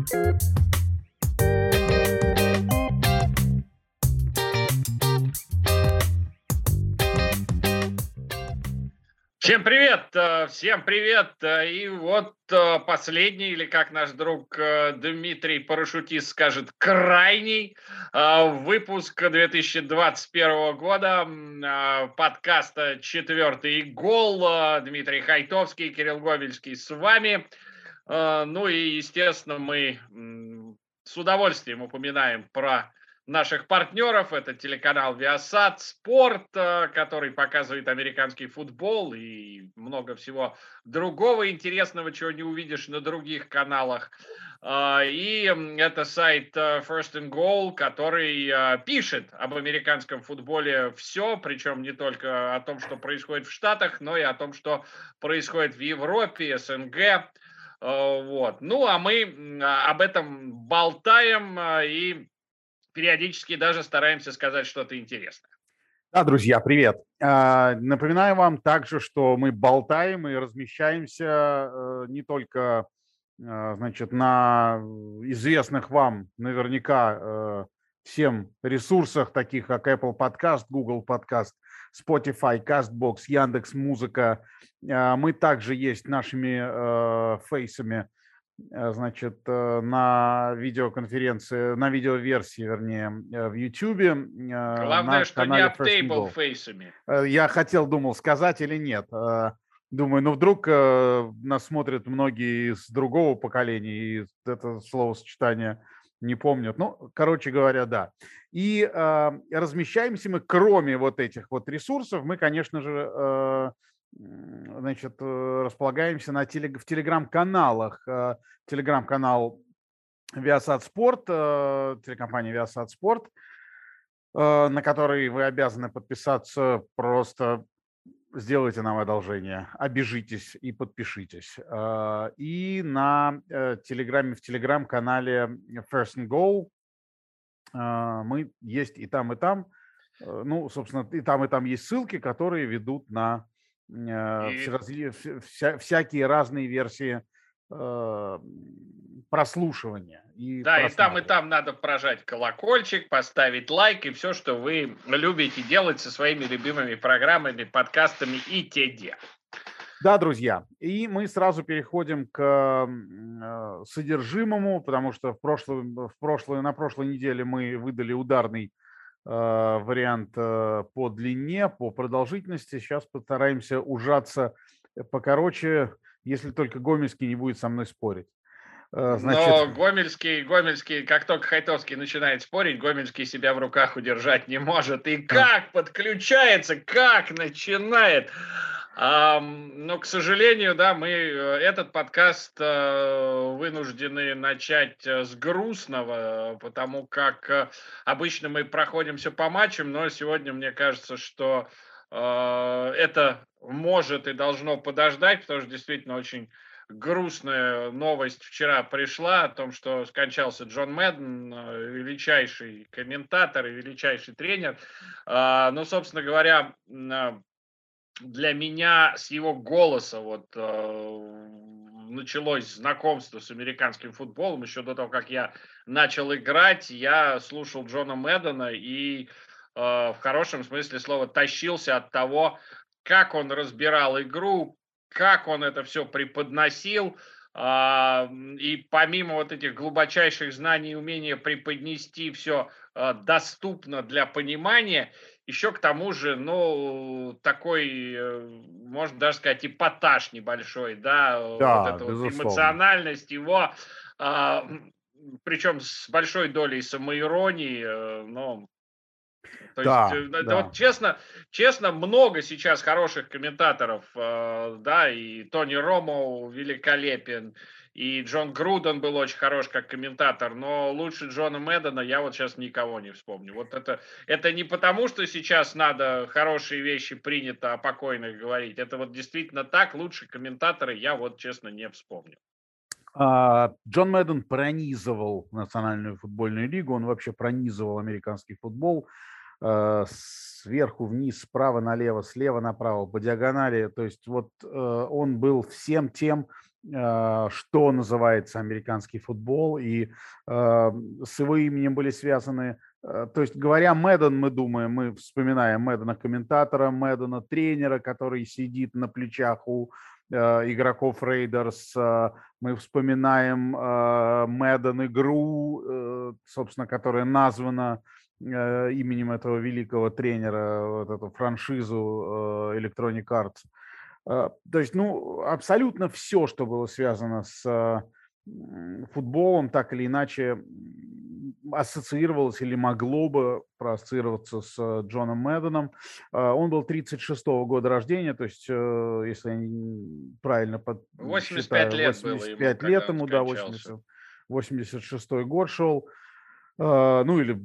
Всем привет, э, всем привет. Э, и вот э, последний, или как наш друг Дмитрий Парашютист скажет, крайний выпуск 2021 года подкаста «Четвертый гол». Дмитрий Хайтовский, Кирилл Говельский с вами. Ну и, естественно, мы с удовольствием упоминаем про наших партнеров. Это телеканал Viasat Sport, э, который показывает американский футбол и много всего другого интересного, чего не увидишь на других каналах. А, и это сайт First and Goal, который пишет об американском футболе все, причем не только о том, что происходит в Штатах, но и о том, что происходит в Европе, СНГ. Вот. Ну, а мы об этом болтаем и периодически даже стараемся сказать что-то интересное. Да, друзья, привет. А, напоминаю вам также, что мы болтаем и размещаемся э, не только э, значит, на известных вам наверняка э, всем ресурсах, таких как Apple Podcast, Google Podcast, Spotify, CastBox, Яндекс Музыка. А, мы также есть нашими фейсами Э, значит, э, на видеоконференции, на видеоверсии, вернее, э, в YouTube. Главное, что не аптейбл фейсами. Я хотел, думал, сказать или нет. Думаю, ну вдруг нас смотрят многие из другого поколения, и это словосочетание не помнят. Ну, короче говоря, да. И э, размещаемся мы, кроме вот этих вот ресурсов, мы, конечно же, э, значит, э, располагаемся на телег... в телеграм-каналах. Э, телеграм-канал Viasat Sport, э, телекомпания Viasat Sport, на который вы обязаны подписаться. Просто сделайте нам одолжение, обижитесь и подпишитесь. И на телеграме, в телеграм-канале First and Go мы есть и там, и там. Ну, собственно, и там, и там есть ссылки, которые ведут на Э, и... всякие разные версии э, прослушивания. И да, и там, и там надо прожать колокольчик, поставить лайк и все, что вы любите делать со своими любимыми программами, подкастами и т.д. Да, друзья, и мы сразу переходим к э, содержимому, потому что в прошлой, в прошлой, на прошлой неделе мы выдали ударный Э, вариант э, по длине, по продолжительности. Сейчас постараемся ужаться э, покороче, если только Гомельский не будет со мной спорить. Значит... Но Гомельский, Гомельский, как только Хайтовский начинает спорить, Гомельский себя в руках удержать не может. И как подключается, как начинает. Но, к сожалению, да, мы э, этот подкаст э, вынуждены начать э, с грустного, потому как обычно мы проходимся по матчам, но сегодня мне кажется, что это может и должно подождать, потому что действительно очень грустная новость вчера пришла о том, что скончался Джон Мэдден, величайший комментатор и величайший тренер. Но, собственно говоря, для меня с его голоса вот началось знакомство с американским футболом. Еще до того, как я начал играть, я слушал Джона Мэддена и в хорошем смысле слова тащился от того, как он разбирал игру, как он это все преподносил. Э, и помимо вот этих глубочайших знаний и умения преподнести все э, доступно для понимания – еще к тому же, ну, такой, э, можно даже сказать, эпатаж небольшой, да, да вот эта вот эмоциональность его, а, причем с большой долей самоиронии, э, ну, то да, есть, э, да. вот честно, честно, много сейчас хороших комментаторов, да, и Тони Ромо великолепен, и Джон Груден был очень хорош как комментатор, но лучше Джона Мэддена я вот сейчас никого не вспомню. Вот это, это не потому, что сейчас надо хорошие вещи принято о покойных говорить. Это вот действительно так. Лучше комментаторы я вот честно не вспомню. А, Джон Мэдден пронизывал Национальную футбольную лигу, он вообще пронизывал американский футбол э, сверху вниз, справа налево, слева направо, по диагонали. То есть вот э, он был всем тем, что называется американский футбол, и с его именем были связаны то есть, говоря Мэдден, мы думаем, мы вспоминаем Мэддена комментатора, Мэддена тренера, который сидит на плечах у Э, игроков Рейдерс. Э, мы вспоминаем э, Мэдден игру, собственно, которая названа именем этого великого тренера, вот эту франшизу Electronic Arts. То есть, ну, абсолютно все, что было связано с футболом, так или иначе ассоциировалось или могло бы проассоциироваться с Джоном Мэдденом. А, он был 36-го года рождения, то есть, э, если я правильно под... 85 считаю, лет 85 было лет ему, да, 80, 86 год шел. А, ну, или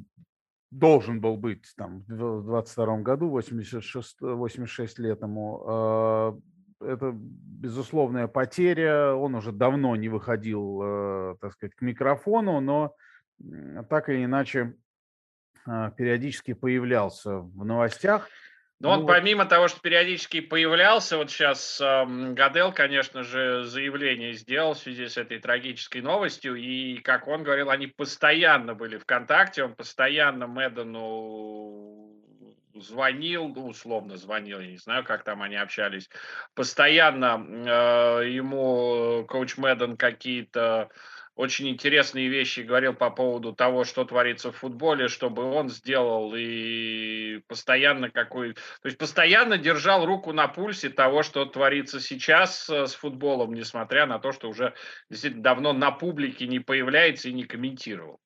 должен был быть там в 22 году, 86, 86 лет ему. Это безусловная потеря. Он уже давно не выходил, э, так сказать, к микрофону, но так или иначе а, периодически появлялся в новостях. Но ну, он помимо того, что периодически появлялся, вот сейчас э, Гадел, конечно же, заявление сделал в связи с этой трагической новостью, и, как он говорил, они постоянно были в контакте, он постоянно Мэддену звонил, ну, условно звонил, я не знаю, как там они общались, постоянно э, ему коуч Мэдден какие-то очень интересные вещи говорил по поводу того, что творится в футболе, чтобы он сделал и постоянно какой, то есть постоянно держал руку на пульсе того, что творится сейчас э, с футболом, несмотря на то, что уже действительно давно на публике не появляется и не комментировал.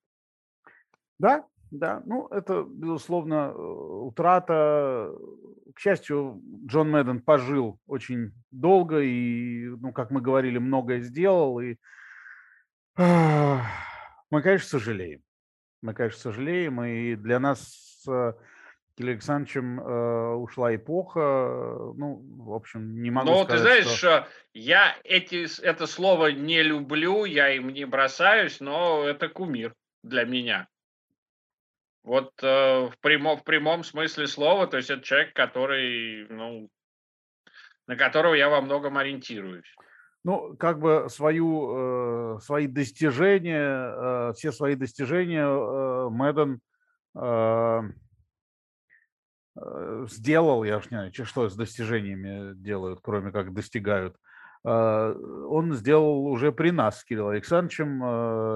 Да, да, ну это, безусловно, э, утрата. К счастью, Джон Мэдден пожил очень долго и, ну, как мы говорили, многое сделал, и мы, конечно, сожалеем. Мы, конечно, сожалеем, и для нас с Кириллом Александровичем э, ушла эпоха. Ну, в общем, не могу Но сказать, ты знаешь, что... я эти, это слово не люблю, я им не бросаюсь, но это кумир для меня. Вот э, в, прямо, в прямом смысле слова, то есть это человек, который, ну, на которого я во многом ориентируюсь ну, как бы свою, э, свои достижения, э, все свои достижения э, Мэдден э, э, сделал, я уж не знаю, что с достижениями делают, кроме как достигают. Э, он сделал уже при нас с Кириллом Александровичем. Э,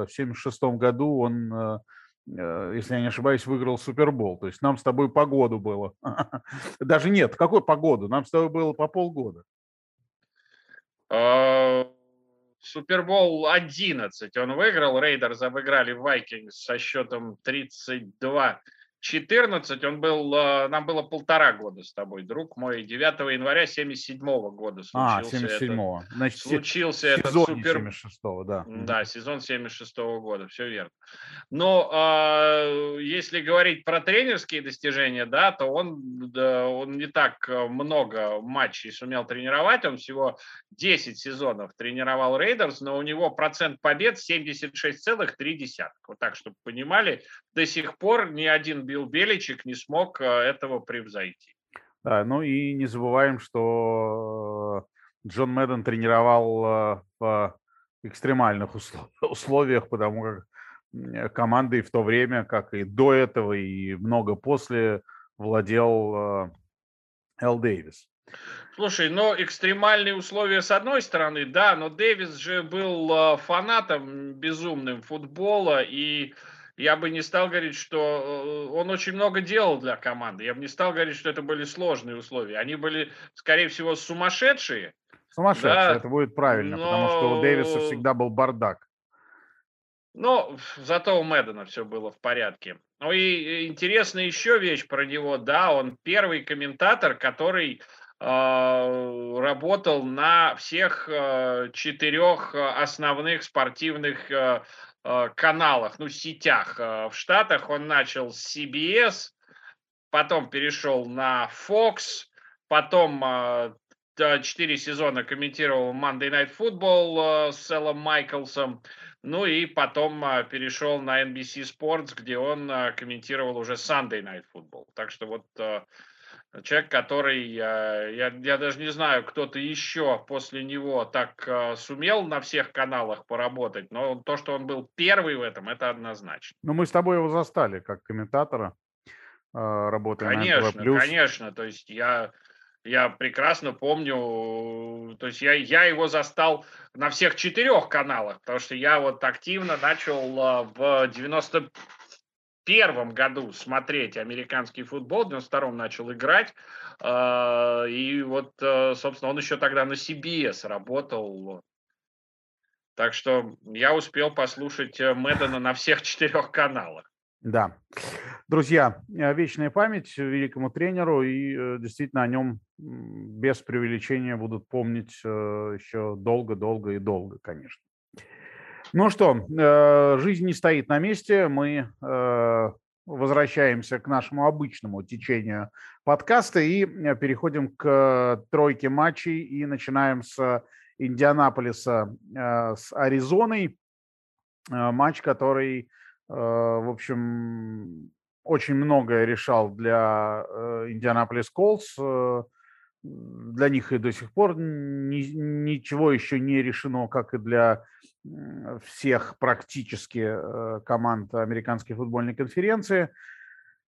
в 1976 году он, если я не ошибаюсь, выиграл Супербол. То есть нам с тобой по году было. Даже нет, какой по году? Нам с тобой было по полгода. А, Супербол 11 он выиграл, Raiders обыграли Vikings со счетом 32 14, он был, э, нам было полтора года с тобой, друг мой, 9 января 77 -го года случился. А, 77 -го. Значит, случился этот супер... 76 да. Да, сезон 76 -го года, все верно. Но э, если говорить про тренерские достижения, да, то он, да, он не так э, много матчей сумел тренировать, он всего 10 сезонов тренировал Raiders, но у него процент побед 76,3. Вот так, чтобы понимали, до сих пор ни один Билл Беличек не смог э, этого превзойти. Да, ну и не забываем, что э, Джон Мэдден тренировал э, в экстремальных условиях, потому как командой в то время, как и до этого, и много после, владел Эл Дэвис. Слушай, но экстремальные условия с одной стороны, да, но Дэвис же был фанатом безумным футбола, и я бы не стал говорить, что э, он очень много делал для команды. Я бы не стал говорить, что это были сложные условия. Они были, скорее всего, сумасшедшие. Сумасшедшие, да, это будет правильно, но... потому что у Дэвиса всегда был бардак. Но зато у Мэддена все было в порядке. Ну и интересная еще вещь про него. Да, он первый комментатор, который э, работал на всех э, четырех основных спортивных э, Э, каналах, ну, сетях э, в Штатах. Он начал с CBS, потом перешел на Fox, потом э, четыре сезона комментировал Monday Night Football с Эллом Майклсом, ну и потом перешел на NBC Sports, где он комментировал уже Sunday Night Football. Так что вот Человек, который, я, я даже не знаю, кто-то еще после него так uh, сумел на всех каналах поработать, но то, что он был первый в этом, это однозначно. Ну, мы с тобой его застали как комментатора, uh, работая конечно, на. Конечно, то есть я, я прекрасно помню, то есть я, я его застал на всех четырех каналах, потому что я вот активно начал в 90 первом году смотреть американский футбол, в 92-м начал играть, а, и вот, э, собственно, он еще тогда на CBS работал. Так что я успел послушать э, Мэддена на всех четырех каналах. Да. Друзья, э, вечная память великому тренеру, и действительно о нем без преувеличения будут помнить еще долго-долго и долго, конечно. Ну что, э, жизнь не стоит на месте. Мы э, возвращаемся к нашему обычному течению подкаста и э, переходим к тройке матчей и начинаем с Индианаполиса с Аризоной. Матч, который, в общем, очень многое решал для Индианаполис Колс. Для них и до сих пор ничего еще не решено, как и для всех практически э, команд американской футбольной конференции.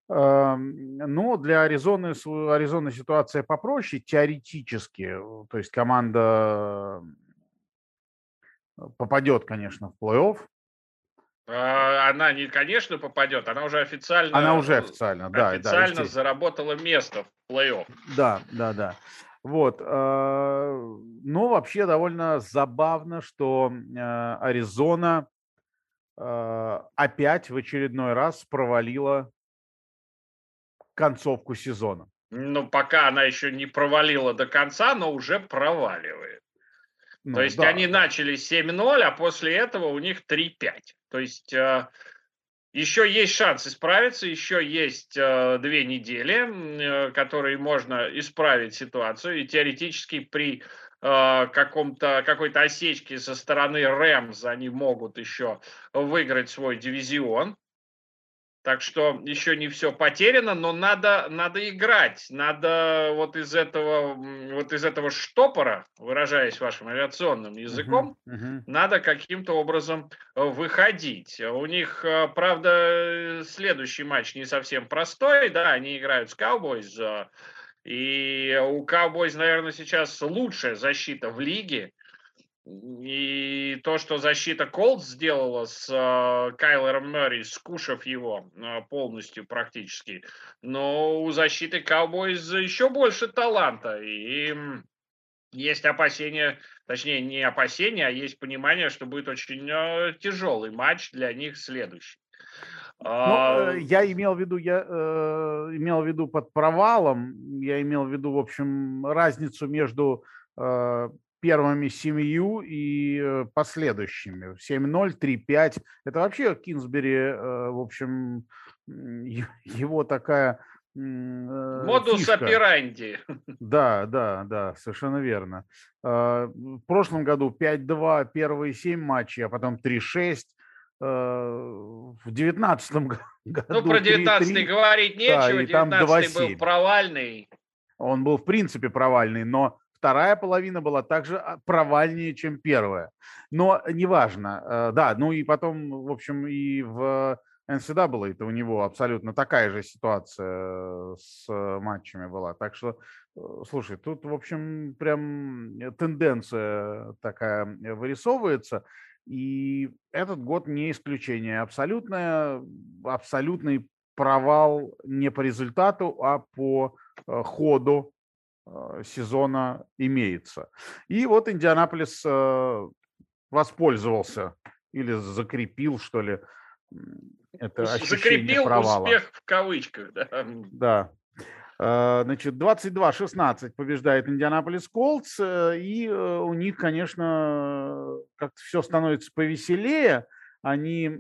Эм, но для Аризоны, Аризоны ситуация попроще, теоретически. То есть команда э, попадет, конечно, в плей-офф. А, она не, конечно, попадет, она уже официально. Она уже официально, да. Официально да, заработала место в плей-офф. Да, да, да. Вот. Э, но вообще довольно забавно, что э, Аризона э, опять в очередной раз провалила концовку сезона. Ну, пока она еще не провалила до конца, но уже проваливает. Ну, То есть да, они начали 7-0, а после этого у них 3-5. То есть еще есть шанс исправиться, еще есть э, две недели, э, которые можно исправить ситуацию. И теоретически при э, каком-то какой-то осечке со стороны Рэмс они могут еще выиграть свой дивизион. Так что еще не все потеряно, но надо, надо играть. Надо вот из этого, вот из этого штопора, выражаясь вашим авиационным языком, uh-huh, uh-huh. надо каким-то образом э, выходить. У них, э, правда, следующий матч не совсем простой, да, они играют с Cowboys, э, и у Cowboys, наверное, сейчас лучшая защита в лиге. И то, что защита Колд сделала с э, Кайлером Мэри, скушав его э, полностью практически, но у защиты Cowboys еще больше таланта. И есть опасения, точнее не опасения, а есть понимание, что будет очень э, тяжелый матч для них следующий. Ну, а... я имел в виду, я э, имел в виду под провалом, я имел в виду, в общем, разницу между э, первыми семью и э, последующими. 7-0, 3-5. Это вообще Кинсбери, э, в общем, его такая э, Модус фишка. операнди. Да, да, да, совершенно верно. В прошлом году 5-2, первые 7 матчей, а потом 3-6. В 19 году Ну, про 19 говорить нечего, да, 19 был провальный. Он был, в принципе, провальный, но вторая половина была также а, провальнее, чем первая. Но неважно. Э, да, ну и потом, в общем, и в NCAA это у него абсолютно такая же ситуация с матчами была. Так что, э, слушай, тут, в общем, прям тенденция такая вырисовывается. И этот год не исключение. Абсолютная, абсолютный провал не по результату, а по э, ходу Э, сезона имеется. И вот Индианаполис э, воспользовался или закрепил, что ли, это Закрепил провала. успех в кавычках, да. Да. Э, значит, 22-16 побеждает Индианаполис Колдс, и у них, конечно, как-то все становится повеселее. Они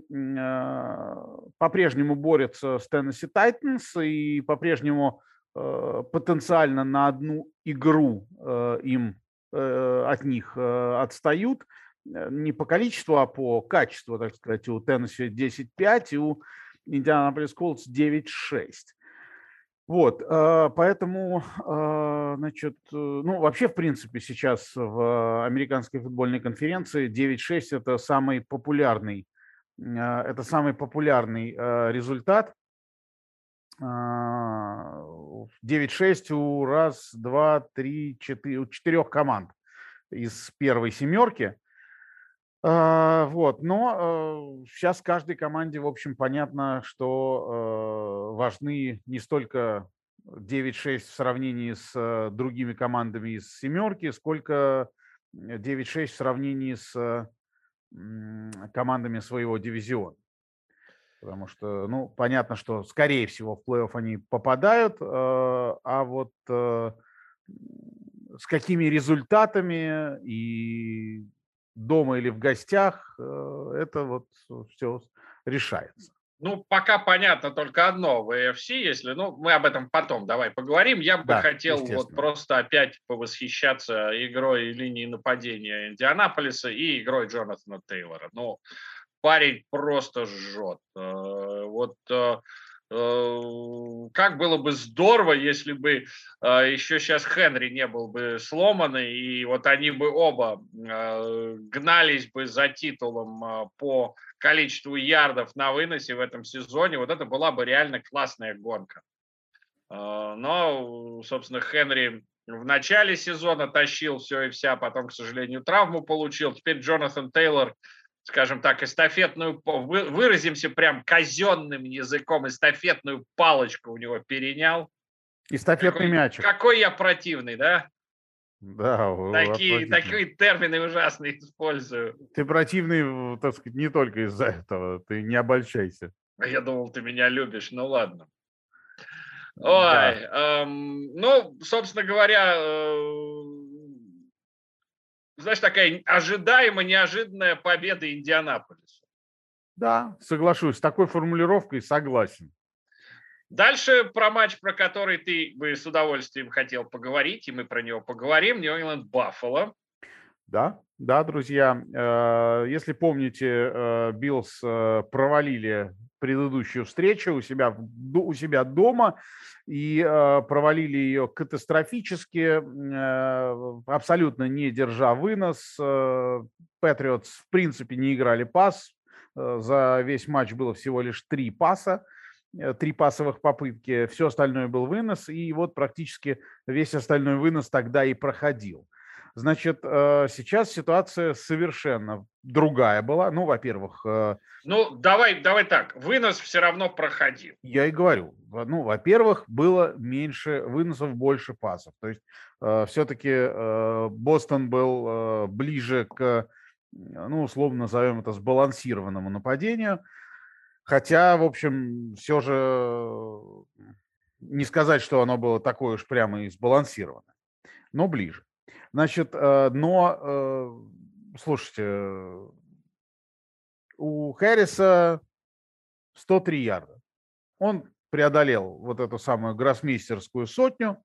по-прежнему борются с Теннесси Тайтанс и по-прежнему Э, потенциально на одну игру э, им э, от них отстают. Не по количеству, а по качеству, так сказать. У Теннесси 10-5 и у Индианаполис Колдс 9-6. Вот, э, поэтому, э, значит, э, ну, вообще, в принципе, сейчас в американской футбольной конференции 9-6 – это самый популярный, это самый популярный результат. 9-6 у раз, два, три, четыре, у четырех команд из первой семерки. А, вот, но сейчас э, каждой команде, в общем, понятно, что э, важны не столько 9-6 в сравнении с э, другими командами из семерки, сколько 9-6 в сравнении с командами своего дивизиона. Потому что, ну, понятно, что, скорее всего, в плей-офф они попадают, а вот с какими результатами и дома или в гостях, э, это вот все решается. Ну, пока понятно только одно в AFC, если, ну, мы об этом потом давай поговорим. Я бы да, хотел вот просто опять повосхищаться игрой линии нападения Индианаполиса и игрой Джонатана Тейлора. Ну, парень просто жжет. Э, вот э, Э, как было бы здорово, если бы еще сейчас Хенри не был бы сломан, и вот они бы оба гнались бы за титулом по количеству ярдов на выносе в этом сезоне. Вот это была бы реально классная гонка. Но, собственно, Хенри в начале сезона тащил все и вся, потом, к сожалению, травму получил. Теперь Джонатан Тейлор скажем так, эстафетную, выразимся прям казенным языком, эстафетную палочку у него перенял. Эстафетный какой, мячик. Какой я противный, да? Да, такие, такие термины ужасные использую. Ты противный, так сказать, не только из-за этого, ты не обольщайся. Я думал, ты меня любишь, ну ладно. Ой, да. эм, ну, собственно говоря, э, знаешь, такая ожидаемо неожиданная победа Индианаполиса. Да, соглашусь. С такой формулировкой согласен. Дальше про матч, про который ты бы с удовольствием хотел поговорить, и мы про него поговорим. Нью-Ингланд Баффало. Да, да, друзья. Э, если помните, э, Биллс э, провалили предыдущую встречу у себя, у себя дома и провалили ее катастрофически, абсолютно не держа вынос. Патриотс в принципе не играли пас. За весь матч было всего лишь три паса, три пасовых попытки. Все остальное был вынос. И вот практически весь остальной вынос тогда и проходил. Значит, э, сейчас ситуация совершенно другая была. Ну, во-первых... Э, ну, давай, давай так. Вынос все равно проходил. Я и говорю. Ну, во-первых, было меньше выносов, больше пасов. То есть э, все-таки Бостон был ближе к, ну, условно назовем это, сбалансированному нападению. Хотя, в общем, все же не сказать, что оно было такое уж прямо и сбалансированное, но ближе. Значит, э, но, э, слушайте, у Харриса 103 ярда. Он преодолел вот эту самую гроссмейстерскую сотню,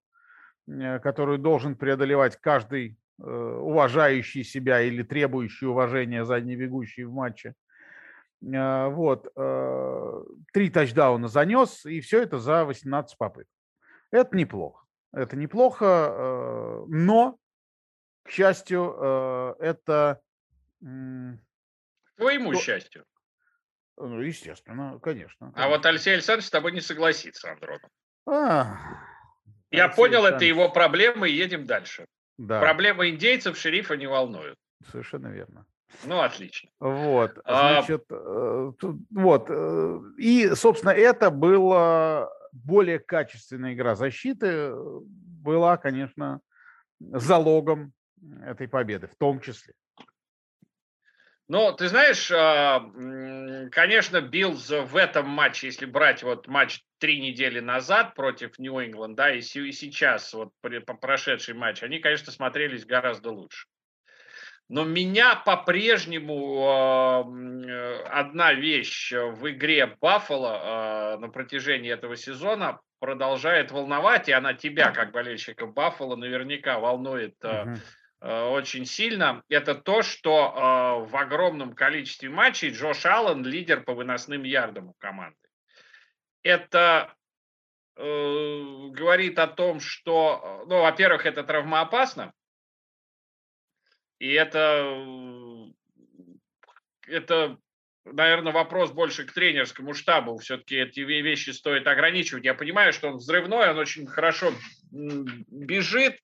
э, которую должен преодолевать каждый уважающий себя или требующий уважения заднебегущий в матче. Вот. Три тачдауна занес, и все это за 18 попыток. Это неплохо. Это неплохо, но к счастью, э, это... Твоему счастью. Ну, естественно, конечно. А вот Алексей Александрович с тобой не согласится, Андронов. А, Я Алексей понял, это его проблемы, и едем дальше. Да. Проблемы индейцев шерифа не волнуют. Совершенно верно. Ну, отлично. Вот, а значит, а... вот. Э, и, собственно, это была более качественная игра защиты, была, конечно, залогом этой победы, в том числе. Ну, ты знаешь, а, конечно, Биллз в этом матче, если брать вот матч три недели назад против Нью-Ингланд, да, и сейчас, вот прошедший матч, они, конечно, смотрелись гораздо лучше. Но меня по-прежнему а, одна вещь в игре Баффала а, на протяжении этого сезона продолжает волновать, и она тебя, как болельщика Баффала, наверняка волнует uh-huh Э, очень сильно, это то, что э, в огромном количестве матчей Джош Аллен лидер по выносным ярдам у команды. Это э, говорит о том, что, ну, во-первых, это травмоопасно, и это, это, наверное, вопрос больше к тренерскому штабу. Все-таки эти вещи стоит ограничивать. Я понимаю, что он взрывной, он очень хорошо бежит,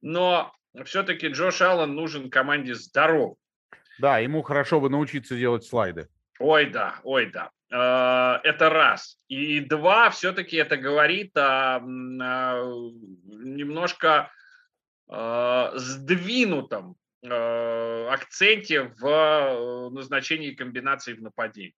но все-таки Джош Аллен нужен команде здоров. Да, ему хорошо бы научиться делать слайды. Ой, да, ой, да. Э, это раз. И два, все-таки это говорит о, немножко э, сдвинутом э, акценте в назначении комбинаций в нападении.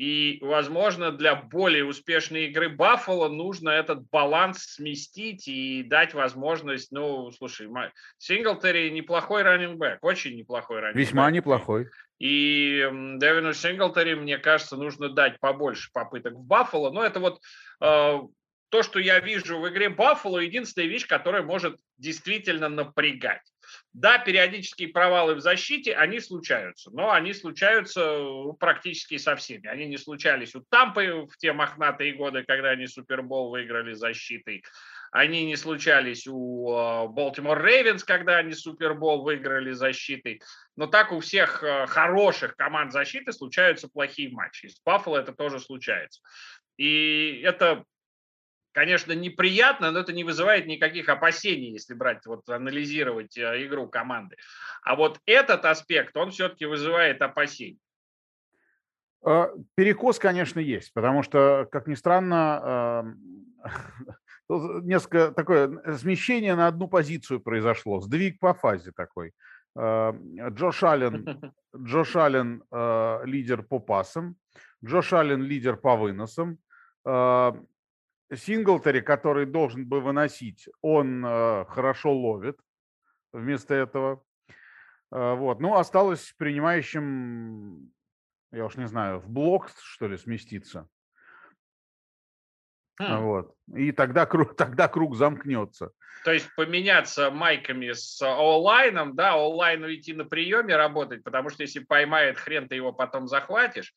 И, возможно, для более успешной игры Баффало нужно этот баланс сместить и дать возможность, ну, слушай, Синглтери неплохой раннингбэк, очень неплохой раннингбэк. Весьма неплохой. И Девину Синглтери, мне кажется, нужно дать побольше попыток в Баффало. Но это вот э, то, что я вижу в игре Баффало, единственная вещь, которая может действительно напрягать. Да, периодические провалы в защите, они случаются, но они случаются ну, практически со всеми. Они не случались у Тампы в те мохнатые годы, когда они Супербол выиграли защитой. Они не случались у Балтимор Рейвенс, когда они Супербол выиграли защитой. Но так у всех э, хороших команд защиты случаются плохие матчи. С Баффало это тоже случается. И это конечно, неприятно, но это не вызывает никаких опасений, если брать, вот анализировать э, игру команды. А вот этот аспект, он все-таки вызывает опасения. А, перекос, конечно, есть, потому что, как ни странно, несколько такое смещение на одну позицию произошло, сдвиг по фазе такой. А, Джош Аллен, Джош Аллен э, лидер по пасам, Джош Аллен лидер по выносам, Синглтери, который должен бы выносить, он э, хорошо ловит вместо этого. Э, вот. Ну, осталось принимающим, я уж не знаю, в блок, что ли, сместиться. Хм. Вот. И тогда, тогда круг замкнется. То есть поменяться майками с онлайном, да, онлайну идти на приеме работать, потому что если поймает хрен, ты его потом захватишь.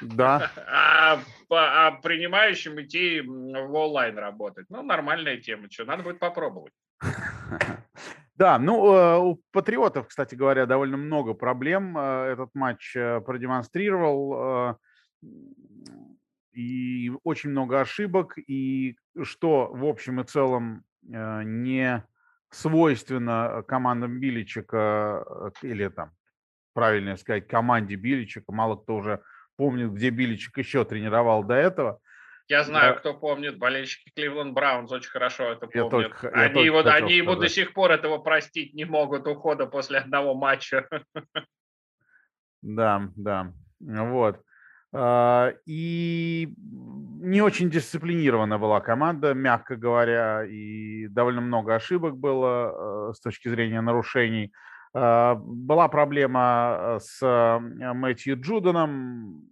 Да. А, а принимающим идти в онлайн работать. Ну, нормальная тема. Что, надо будет попробовать. Да, ну, э, у Патриотов, кстати говоря, довольно много проблем э, этот матч э, продемонстрировал. И очень много ошибок. И что, в общем и целом, не свойственно командам Биличика, или там, правильно сказать, команде Биличика, мало кто уже помнит, где Биличек еще тренировал до этого. Я знаю, да. кто помнит, болельщики Кливленд Браунс очень хорошо это помнят. только, они его, они ему до сих пор этого простить не могут, ухода после одного матча. Да, да, вот. А, и не очень дисциплинирована была команда, мягко говоря, и довольно много ошибок было э, с точки зрения нарушений. А, была проблема э, с э, Мэтью Джуданом,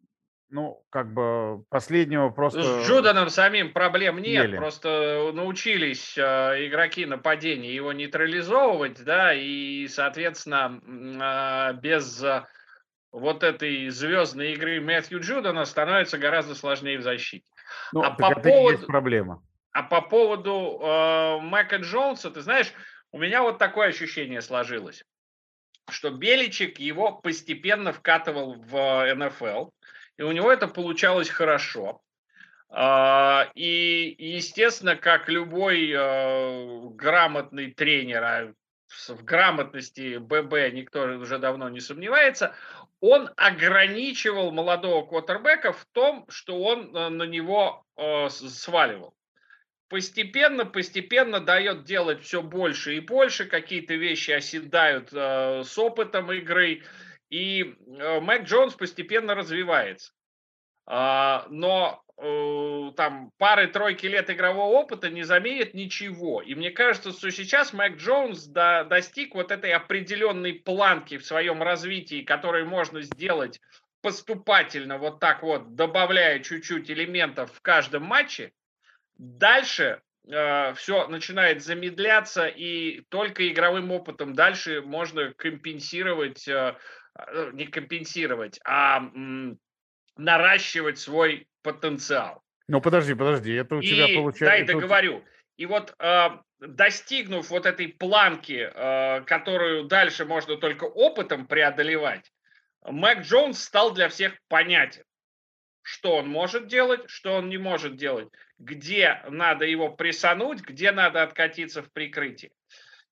ну, как бы последнего просто... С Джуданом самим проблем нет, ели. просто научились э, игроки нападения его нейтрализовывать, да, и, соответственно, а, без вот этой звездной игры Мэтью Джудана становится гораздо сложнее в защите. Ну, а по поводу... проблема. А по поводу э, Мэка Джонса, ты знаешь, у меня вот такое ощущение сложилось что Беличек его постепенно вкатывал в НФЛ, и у него это получалось хорошо. А, и, естественно, как любой э, грамотный тренер, а в грамотности ББ никто уже давно не сомневается, он ограничивал молодого квотербека в том, что он э, на него э, сваливал постепенно, постепенно дает делать все больше и больше, какие-то вещи оседают э, с опытом игры, и э, Мэг Джонс постепенно развивается. Э, но э, там пары-тройки лет игрового опыта не заменит ничего. И мне кажется, что сейчас Мэг Джонс до, достиг вот этой определенной планки в своем развитии, которую можно сделать поступательно, вот так вот, добавляя чуть-чуть элементов в каждом матче, Дальше э, все начинает замедляться, и только игровым опытом дальше можно компенсировать, э, э, не компенсировать, а м, наращивать свой потенциал. Ну, подожди, подожди, это у и, тебя получается... Дай договорю. И вот э, достигнув вот этой планки, э, которую дальше можно только опытом преодолевать, Мэг Джонс стал для всех понятен, что он может делать, что он не может делать, где надо его прессануть, где надо откатиться в прикрытие.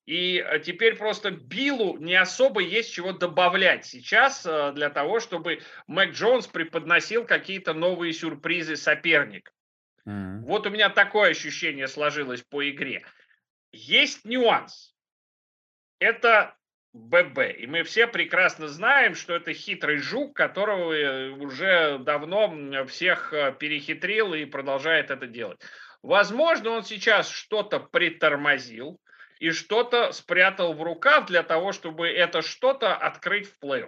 И э, теперь просто Биллу не особо есть чего добавлять сейчас э, для того, чтобы Мэг Джонс преподносил какие-то новые сюрпризы соперник. Mm-hmm. Вот у меня такое ощущение сложилось по игре. Есть нюанс. Это ББ. И мы все прекрасно знаем, что это хитрый жук, которого э, уже давно всех перехитрил и продолжает это делать. Возможно, он сейчас что-то притормозил, и что-то спрятал в рукав для того, чтобы это что-то открыть в плей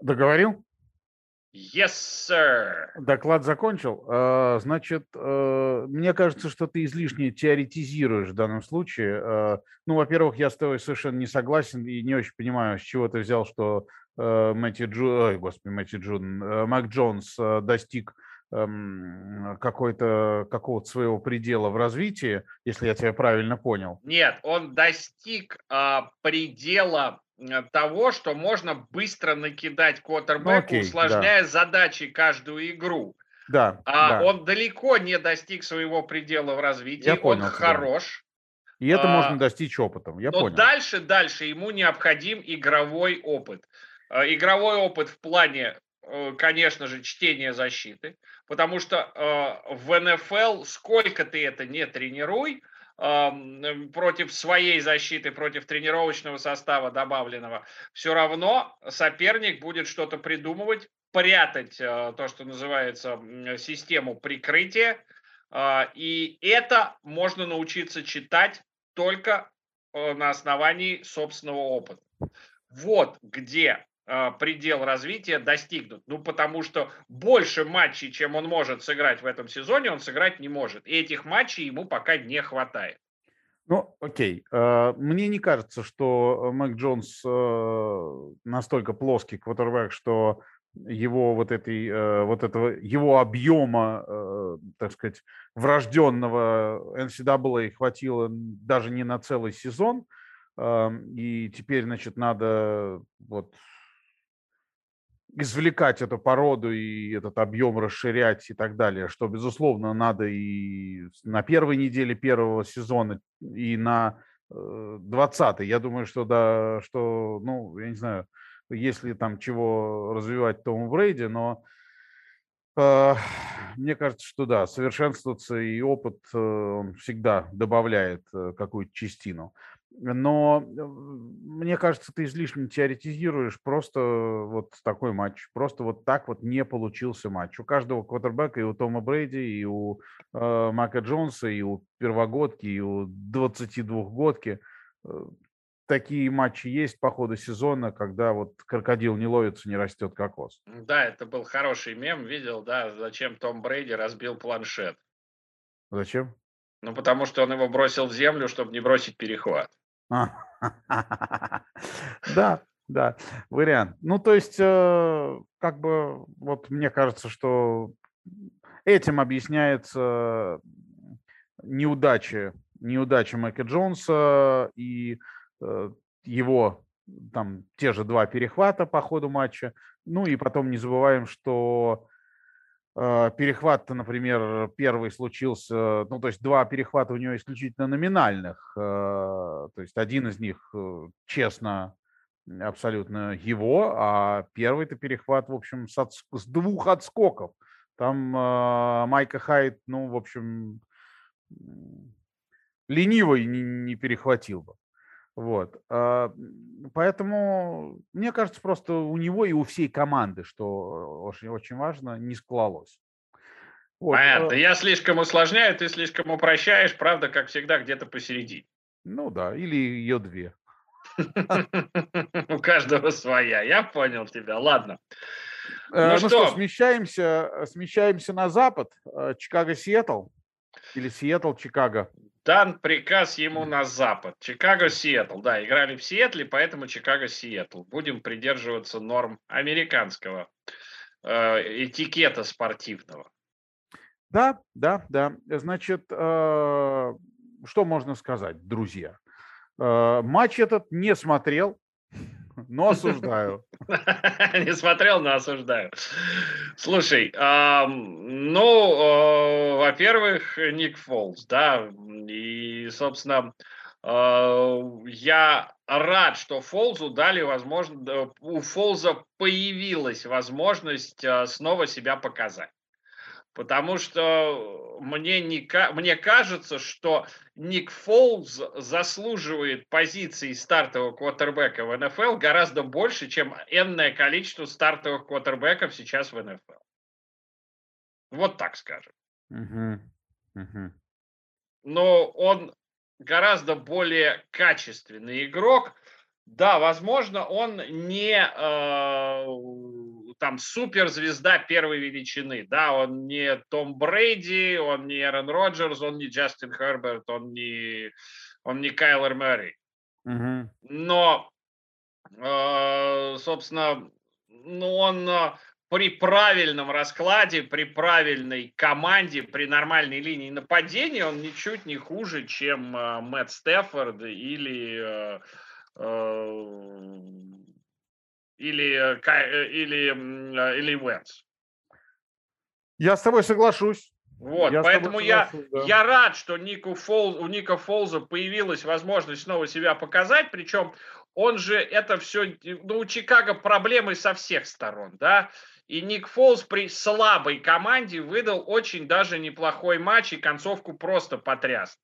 Договорил? Yes, sir. Доклад закончил. А, значит, э, мне кажется, что ты излишне теоретизируешь в данном случае. А, ну, во-первых, я с тобой совершенно не согласен и не очень понимаю, с чего ты взял, что э, Мэтью Джун, ой, господи, Мэтью Джун, э, Мак Джонс достиг Эм, какой-то какого-то своего предела в развитии, если я тебя правильно понял. Нет, он достиг а, предела того, что можно быстро накидать квотербеку, ну, усложняя да. задачи каждую игру. Да, а да. Он далеко не достиг своего предела в развитии. Я понял, он хорош. И это а, можно достичь опытом. Я но понял. дальше, дальше ему необходим игровой опыт. А, игровой опыт в плане Э, конечно же, чтение защиты, потому что э, в НФЛ сколько ты это не тренируй, против своей защиты, против тренировочного состава добавленного, все равно соперник будет что-то придумывать, прятать э, то, что называется систему прикрытия, и это можно научиться читать только на основании собственного опыта. Вот где а, предел развития достигнут. Ну, потому что больше матчей, чем он может сыграть в этом сезоне, он сыграть не может. И этих матчей ему пока не хватает. Ну, окей. А, мне не кажется, что Мэг Джонс э, настолько плоский квотербек, что его вот этой э, вот этого его объема, э, так сказать, врожденного NCAA хватило даже не на целый сезон, и теперь, значит, надо вот извлекать эту породу и этот объем расширять и так далее, что, безусловно, надо и на первой неделе первого сезона, и на 20 э, Я думаю, что да, что, ну, я не знаю, если там чего развивать Тому Брейди, но э, мне кажется, что да, совершенствоваться и опыт э, всегда добавляет э, какую-то частину. Но э, мне кажется, ты излишне теоретизируешь просто вот такой матч. Просто вот так вот не получился матч. У каждого квотербека, и у Тома Брейди, и у э, Мака Джонса, и у первогодки, и у 22-годки э, такие матчи есть по ходу сезона, когда вот крокодил не ловится, не растет кокос. Да, это был хороший мем, видел, да, зачем Том Брейди разбил планшет. Зачем? Ну, потому что он его бросил в землю, чтобы не бросить перехват. Да, да, вариант. Ну, то есть, э, как бы, вот мне кажется, что этим объясняется неудача, неудача Майка Джонса и э, его там те же два перехвата по ходу матча. Ну и потом не забываем, что перехват, например, первый случился, ну, то есть два перехвата у него исключительно номинальных, э, то есть один из них э, честно абсолютно его, а первый-то перехват, в общем, с, от, с двух отскоков. Там Майка Хайт, ну, в общем, ленивый не, не перехватил бы. Вот. А, поэтому, мне кажется, просто у него и у всей команды, что очень, очень важно, не склалось. Вот. Понятно. Э Я слишком усложняю, ты слишком упрощаешь, правда, как всегда, где-то посередине. Ну да, или ее две. У каждого своя. Я понял тебя. Ладно. Э, ну, ну что, смещаемся, смещаемся на запад. Э, Чикаго-Сиэтл. Или Сиэтл-Чикаго дан приказ ему на запад. Чикаго-Сиэтл. Да, играли в Сиэтле, поэтому Чикаго-Сиэтл. Будем придерживаться норм американского э, этикета спортивного. Да, да, да. Значит, э, что можно сказать, друзья? Э, матч этот не смотрел, но осуждаю. Не смотрел, но осуждаю. Слушай, ну, э, во-первых, Ник Фолс, да, и, собственно, я рад, что Фолзу дали возможность, у Фолза появилась возможность снова себя показать. Потому что мне, не, мне кажется, что Ник Фолз заслуживает позиции стартового квотербека в НФЛ гораздо больше, чем энное количество стартовых квотербеков сейчас в НФЛ. Вот так скажем. Uh-huh. Uh-huh. Но он гораздо более качественный игрок. Да, возможно, он не э, там суперзвезда первой величины, да, он не Том Брейди, он не Эрон Роджерс, он не Джастин Херберт, он не, он не Кайлер Мэри. Угу. Но, э, собственно, ну, он э, при правильном раскладе, при правильной команде, при нормальной линии нападения, он ничуть не хуже, чем э, Мэтт Стефорд или или, э, э, или, э, или Венс. Я с тобой соглашусь. Вот, я поэтому я, да. я рад, что Нику Фол, у Ника Фолза появилась возможность снова себя показать, причем он же это все, ну, у Чикаго проблемы со всех сторон, да, и Ник Фолз при слабой команде выдал очень даже неплохой матч и концовку просто потряс.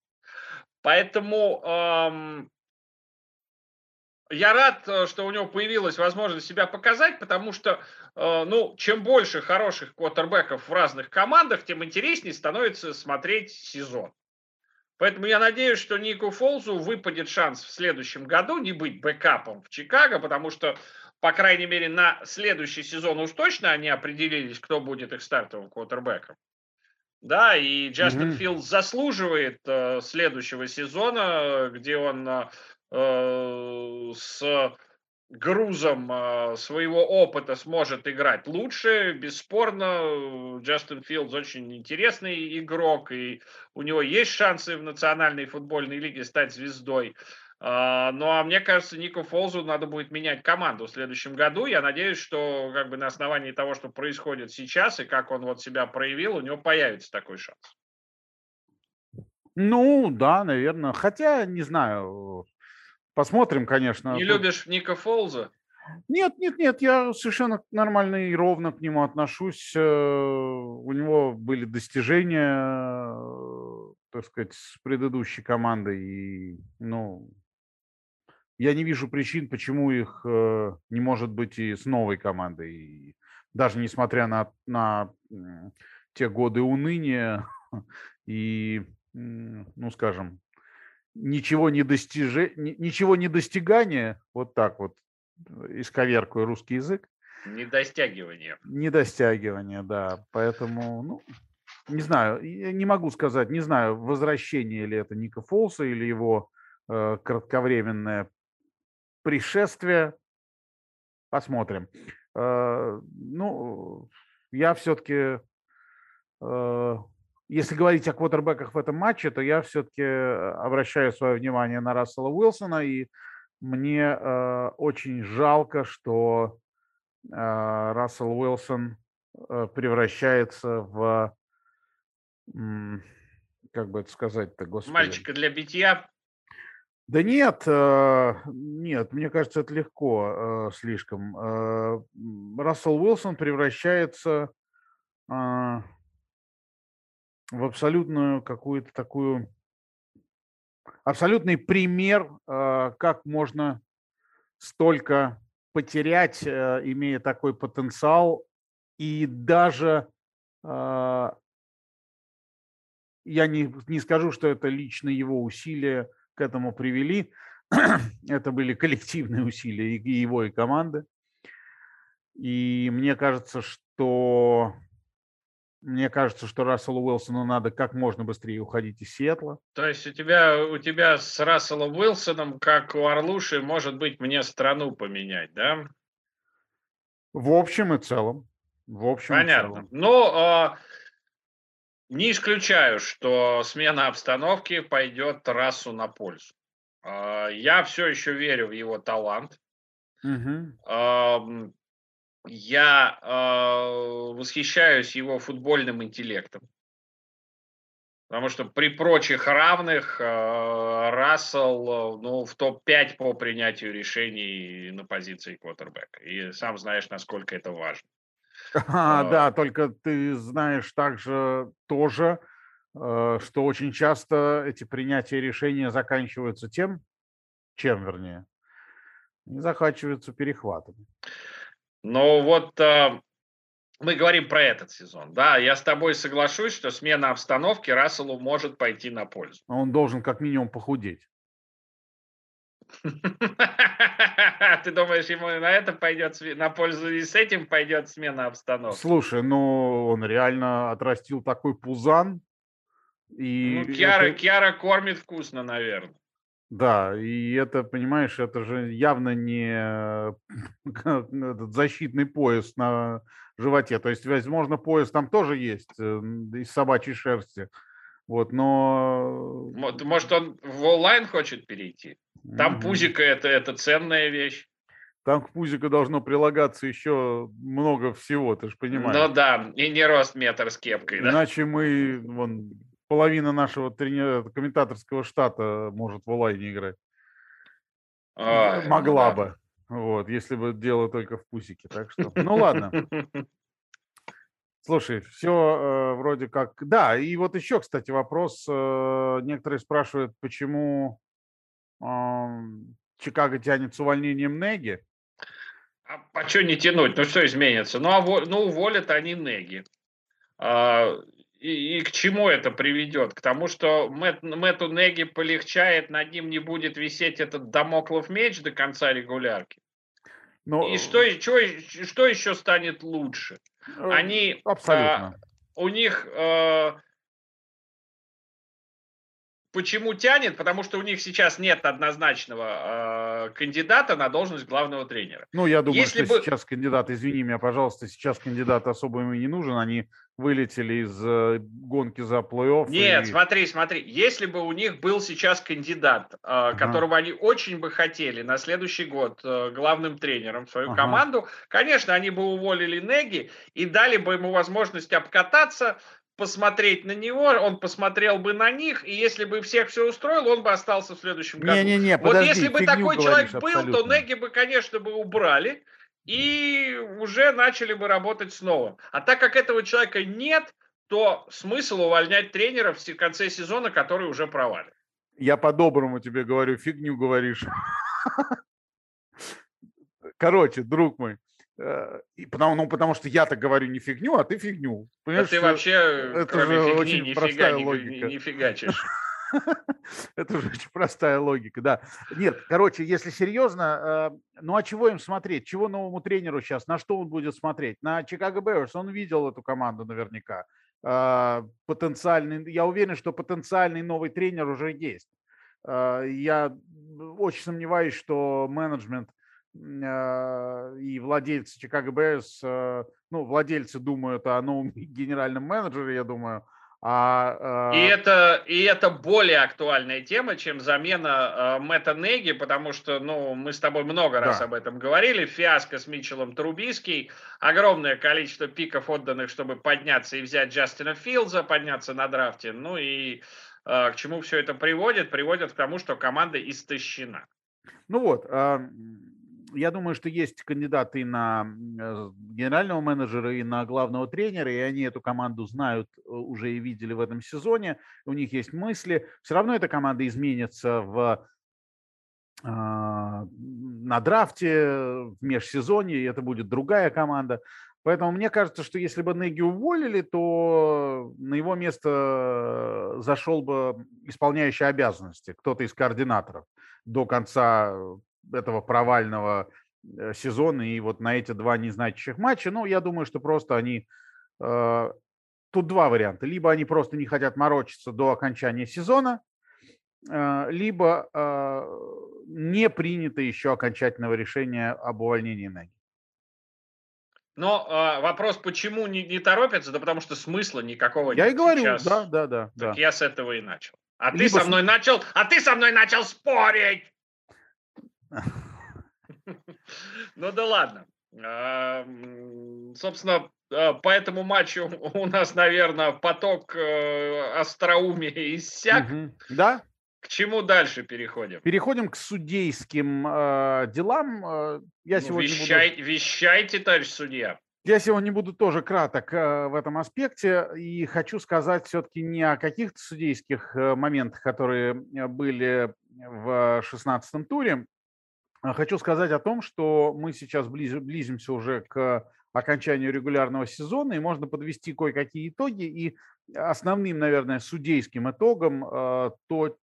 Поэтому эм, я рад, э, что у него появилась возможность себя показать, потому что, э, ну, чем больше хороших квотербеков в разных командах, тем интереснее становится смотреть сезон. Поэтому я надеюсь, что Нику Фолзу выпадет шанс в следующем году не быть бэкапом в Чикаго, потому что, по крайней мере, на следующий сезон уж точно они определились, кто будет их стартовым квотербеком. Да, и Джастин mm-hmm. Филдс заслуживает э, следующего сезона, где он э, Э, с грузом э, своего опыта сможет играть лучше. Бесспорно, Джастин Филдс очень интересный игрок, и у него есть шансы в национальной футбольной лиге стать звездой. А, ну, а мне кажется, Нику Фолзу надо будет менять команду в следующем году. Я надеюсь, что как бы на основании того, что происходит сейчас и как он вот себя проявил, у него появится такой шанс. Ну, да, наверное. Хотя, не знаю, Посмотрим, конечно. Не любишь Ника Фолза? Нет, нет, нет, я совершенно нормально и ровно к нему отношусь. Э, у него были достижения, э, так сказать, с предыдущей командой. И, ну, я не вижу причин, почему их э, не может быть и с новой командой. И даже несмотря на, на те годы уныния и, ну, скажем, ничего не достиже, ничего не достигания, вот так вот, исковеркую русский язык. Недостягивание. Недостягивание, да. Поэтому, ну, не знаю, не могу сказать, не знаю, возвращение ли это Ника Фолса или его э, кратковременное пришествие. Посмотрим. Э, ну, я все-таки э, если говорить о квотербеках в этом матче, то я все-таки э, обращаю свое внимание на Рассела Уилсона, и мне э, очень жалко, что э, Рассел Уилсон э, превращается в, м, как бы это сказать-то, господи. Мальчика для битья. Да нет, э, нет, мне кажется, это легко э, слишком. Э, Рассел Уилсон превращается в абсолютную какую-то такую абсолютный пример, а, как можно столько потерять, э, имея такой потенциал, и даже а, я не, не скажу, что это лично его усилия к этому привели. это были коллективные усилия и его, и команды. И мне кажется, что мне кажется, что Расселу Уилсону надо как можно быстрее уходить из Сиэтла. То есть у тебя, у тебя с Расселом Уилсоном, как у Орлуши, может быть, мне страну поменять, да? В общем и целом. В общем, Понятно. Ну, э, не исключаю, что смена обстановки пойдет трассу на пользу. Э, я все еще верю в его талант. Угу. Я э, восхищаюсь его футбольным интеллектом. Потому что при прочих равных э, Рассел ну, в топ-5 по принятию решений на позиции квотербека. И сам знаешь, насколько это важно. А, да, только ты знаешь также тоже, э, что очень часто эти принятия решения заканчиваются тем, чем, вернее, заканчиваются перехватами. Ну вот э, мы говорим про этот сезон. Да, я с тобой соглашусь, что смена обстановки Расселу может пойти на пользу. Он должен как минимум похудеть. Ты думаешь, ему на это пойдет на пользу и с этим пойдет смена обстановки? Слушай, ну он реально отрастил такой пузан. И ну, Киара, это... Киара кормит вкусно, наверное. Да, и это, понимаешь, это же явно не этот защитный пояс на животе. То есть, возможно, пояс там тоже есть э, из собачьей шерсти. Вот, но... Может, он в онлайн хочет перейти? Там mm-hmm. пузико это, это ценная вещь. Там к пузику должно прилагаться еще много всего, ты же понимаешь. Ну да, и не рост метр с кепкой. Да? Иначе мы, вон, половина нашего трени... комментаторского штата может в онлайне играть. Ой, Могла ну, бы. Вот, если бы дело только в пусике. Так что, ну ладно. Слушай, все э, вроде как... Да, и вот еще, кстати, вопрос. Э, некоторые спрашивают, почему э, Чикаго тянет с увольнением Неги. А, а что не тянуть? Ну что изменится? Ну, а, ну уволят они Неги. А, и, и к чему это приведет? К тому, что Мэт, Мэтту Неги полегчает, над ним не будет висеть этот домоклов меч до конца регулярки. Но... И что, что, что еще станет лучше? Э, Они, Абсолютно. А, у них а, Почему тянет? Потому что у них сейчас нет однозначного э, кандидата на должность главного тренера. Ну, я думаю, Если что бы... сейчас кандидат, извини меня, пожалуйста, сейчас кандидат особо ему не нужен. Они вылетели из э, гонки за плей-офф. Нет, и... смотри, смотри. Если бы у них был сейчас кандидат, э, ага. которого они очень бы хотели на следующий год э, главным тренером в свою ага. команду, конечно, они бы уволили Неги и дали бы ему возможность обкататься, посмотреть на него, он посмотрел бы на них, и если бы всех все устроил, он бы остался в следующем году. Не-не-не, вот подожди, если бы такой человек был, абсолютно. то Неги бы, конечно, бы убрали, и уже начали бы работать снова. А так как этого человека нет, то смысл увольнять тренера в конце сезона, который уже провален. Я по-доброму тебе говорю, фигню говоришь. Короче, друг мой, Э, и потому, ну, потому что я так говорю не фигню, а ты фигню. Понимаешь, да ты вообще, это же фигни, очень нифига, простая не, логика. Не, не фигачишь. Это же очень простая логика, да. Нет, короче, если серьезно, э, ну а чего им смотреть? Чего новому тренеру сейчас? На что он будет смотреть? На Чикаго Берс. Он видел эту команду наверняка. Э, потенциальный, я уверен, что потенциальный новый тренер уже есть. Я очень сомневаюсь, что менеджмент а, и владельцы Чикаго Берс, э, ну, владельцы думают о новом генеральном менеджере, я думаю, а, и, это, и это более актуальная тема, чем замена э, Мэтта Неги, потому что ну, мы с тобой много раз да. об этом говорили. Фиаско с Митчеллом Трубиский, огромное количество пиков отданных, чтобы подняться и взять Джастина Филдза, подняться на драфте. Ну и э, к чему все это приводит? Приводит к тому, что команда истощена. Ну вот, я думаю, что есть кандидаты на э, генерального менеджера и на главного тренера, и они эту команду знают э, уже и видели в этом сезоне. У них есть мысли. Все равно эта команда изменится в а, на драфте, в межсезонье, и это будет другая команда. Поэтому мне кажется, что если бы Неги уволили, то на его место зашел бы исполняющий обязанности, кто-то из координаторов до конца этого провального э, сезона и вот на эти два незначащих матча. Ну, я думаю, что просто они... Э, тут два варианта. Либо они просто не хотят морочиться до окончания сезона, э, либо э, не принято еще окончательного решения об увольнении Неги. Но э, вопрос, почему не, не торопятся, да потому что смысла никакого я нет. Я и говорю, сейчас. да, да, да. Так да. я с этого и начал. А Либо ты со мной с... начал, а ты со мной начал спорить. Ну да ладно. Собственно, а, по этому матчу у нас, наверное, поток э, остроумия иссяк. Да. К чему дальше переходим? Переходим к судейским э, делам. Э, я ну, сегодня вещай, буду... Вещайте, товарищ судья. Я сегодня буду тоже краток в этом аспекте и хочу сказать все-таки не о каких-то судейских моментах, которые были в 16 туре, а хочу сказать о том, что мы сейчас близимся уже к окончанию регулярного сезона, и можно подвести кое-какие итоги. И основным, наверное, судейским итогом э, то,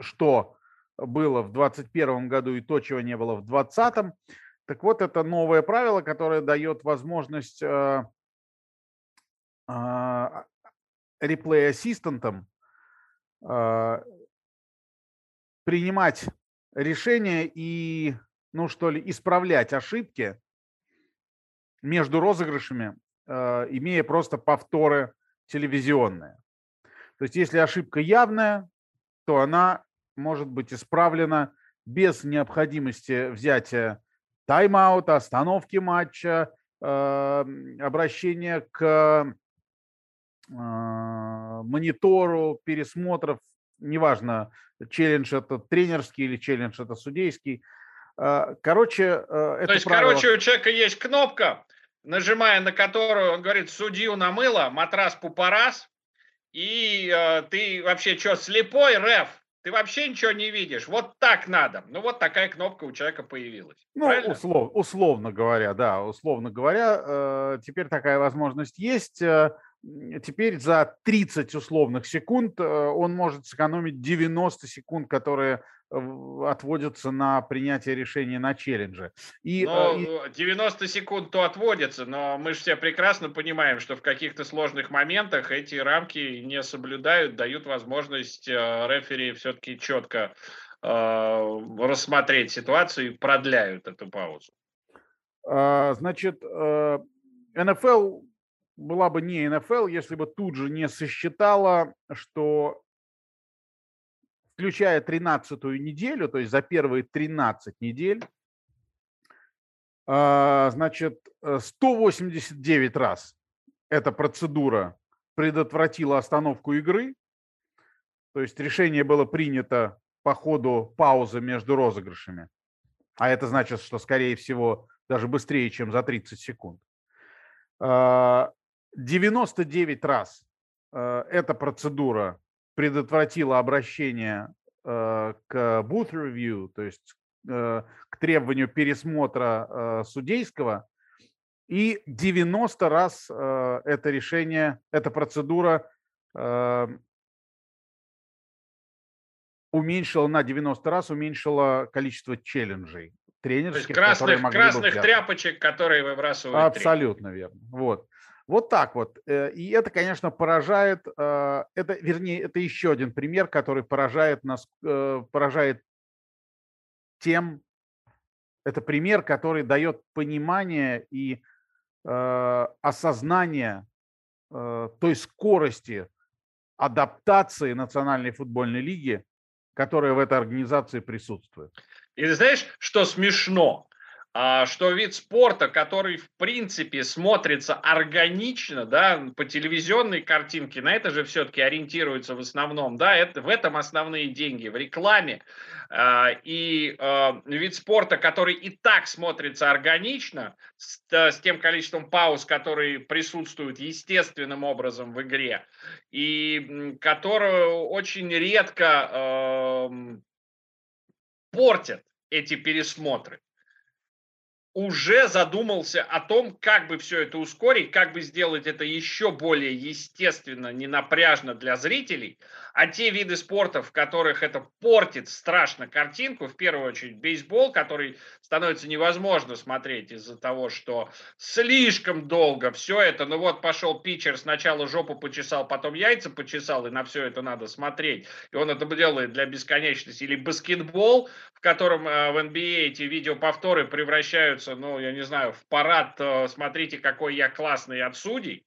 что было в 2021 году и то, чего не было в 2020. Так вот, это новое правило, которое дает возможность э, реплей-ассистентам принимать решения и, ну что ли, исправлять ошибки между розыгрышами, э, имея просто повторы телевизионные. То есть если ошибка явная, то она может быть исправлена без необходимости взятия тайм-аута, остановки матча, э, обращения к э, монитору, пересмотров, неважно, челлендж это тренерский или челлендж это судейский. Короче, это То есть, правило... короче, у человека есть кнопка, нажимая на которую он говорит, судью намыло, матрас пупорас, и э, ты вообще что, слепой, Реф? Ты вообще ничего не видишь. Вот так надо. Ну, вот такая кнопка у человека появилась. Ну, услов, условно говоря, да, условно говоря, э, теперь такая возможность есть. Э, теперь за 30 условных секунд э, он может сэкономить 90 секунд, которые отводятся на принятие решения на челлендже. И, но и... 90 секунд то отводятся, но мы же все прекрасно понимаем, что в каких-то сложных моментах эти рамки не соблюдают, дают возможность рефери все-таки четко рассмотреть ситуацию и продляют эту паузу. А, значит, НФЛ была бы не НФЛ, если бы тут же не сосчитала, что включая 13-ю неделю, то есть за первые 13 недель, а, значит, 189 раз эта процедура предотвратила остановку игры, то есть решение было принято по ходу паузы между розыгрышами, а это значит, что, скорее всего, даже быстрее, чем за 30 секунд. А, 99 раз э, эта процедура предотвратила обращение э, к booth review, то есть э, к требованию пересмотра судейского, и 90 раз это решение, эта процедура уменьшила на 90 раз уменьшила количество челленджей тренерских, То есть красных, красных тряпочек, которые выбрасывают. Абсолютно тренер. верно. Вот. Вот так вот. Э, и это, конечно, поражает, э, это, вернее, это еще один пример, который поражает нас, э, поражает тем, это пример, который дает понимание и осознание той скорости адаптации Национальной футбольной лиги, которая в этой организации присутствует. И знаешь, что смешно? А, что вид спорта, который в принципе смотрится органично, да, по телевизионной картинке, на это же все-таки ориентируется в основном, да, это, в этом основные деньги, в рекламе. А, и а, вид спорта, который и так смотрится органично, с, с тем количеством пауз, которые присутствуют естественным образом в игре, и которую очень редко портят эти пересмотры уже задумался о том, как бы все это ускорить, как бы сделать это еще более естественно, не напряжно для зрителей, а те виды спорта, в которых это портит страшно картинку, в первую очередь бейсбол, который становится невозможно смотреть из-за того, что слишком долго все это, ну вот пошел питчер, сначала жопу почесал, потом яйца почесал, и на все это надо смотреть, и он это делает для бесконечности, или баскетбол, в котором э, в NBA эти видеоповторы превращаются пускаются, ну, я не знаю, в парад, э, смотрите, какой я классный от судей,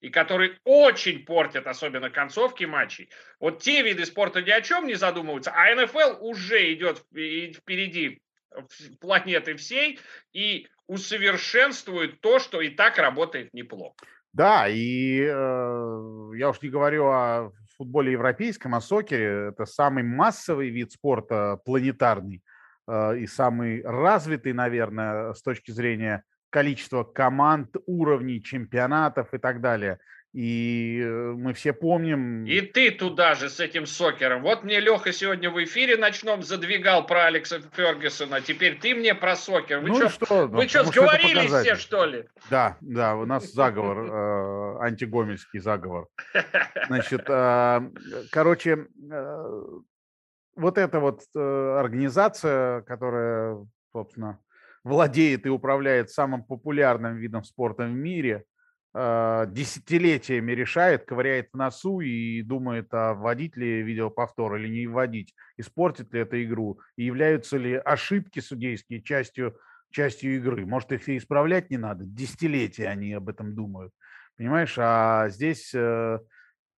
и которые очень портят, особенно концовки матчей. Вот те виды спорта ни о чем не задумываются, а НФЛ уже идет впереди планеты всей и усовершенствует то, что и так работает неплохо. Да, и э, я уж не говорю о футболе европейском, о сокере. Это самый массовый вид спорта, планетарный, и самый развитый, наверное, с точки зрения количества команд, уровней чемпионатов и так далее. И э, мы все помним... И ты туда же с этим сокером. Вот мне Леха сегодня в эфире ночном задвигал про Алекса Фергюсона. Теперь ты мне про сокер. Вы ну что, что? Вы что, сговорились все, что ли? Да, да, у нас заговор, э, антигомельский заговор. Значит, э, короче, э, вот эта вот э, организация, которая, собственно, владеет и управляет самым популярным видом спорта в мире, а, десятилетиями решает, ковыряет в носу и думает, а вводить ли видеоповтор или не вводить, испортит ли это игру, и являются ли ошибки судейские частью, частью игры. Может, их и исправлять не надо. Десятилетия они об этом думают. Понимаешь, а здесь, э,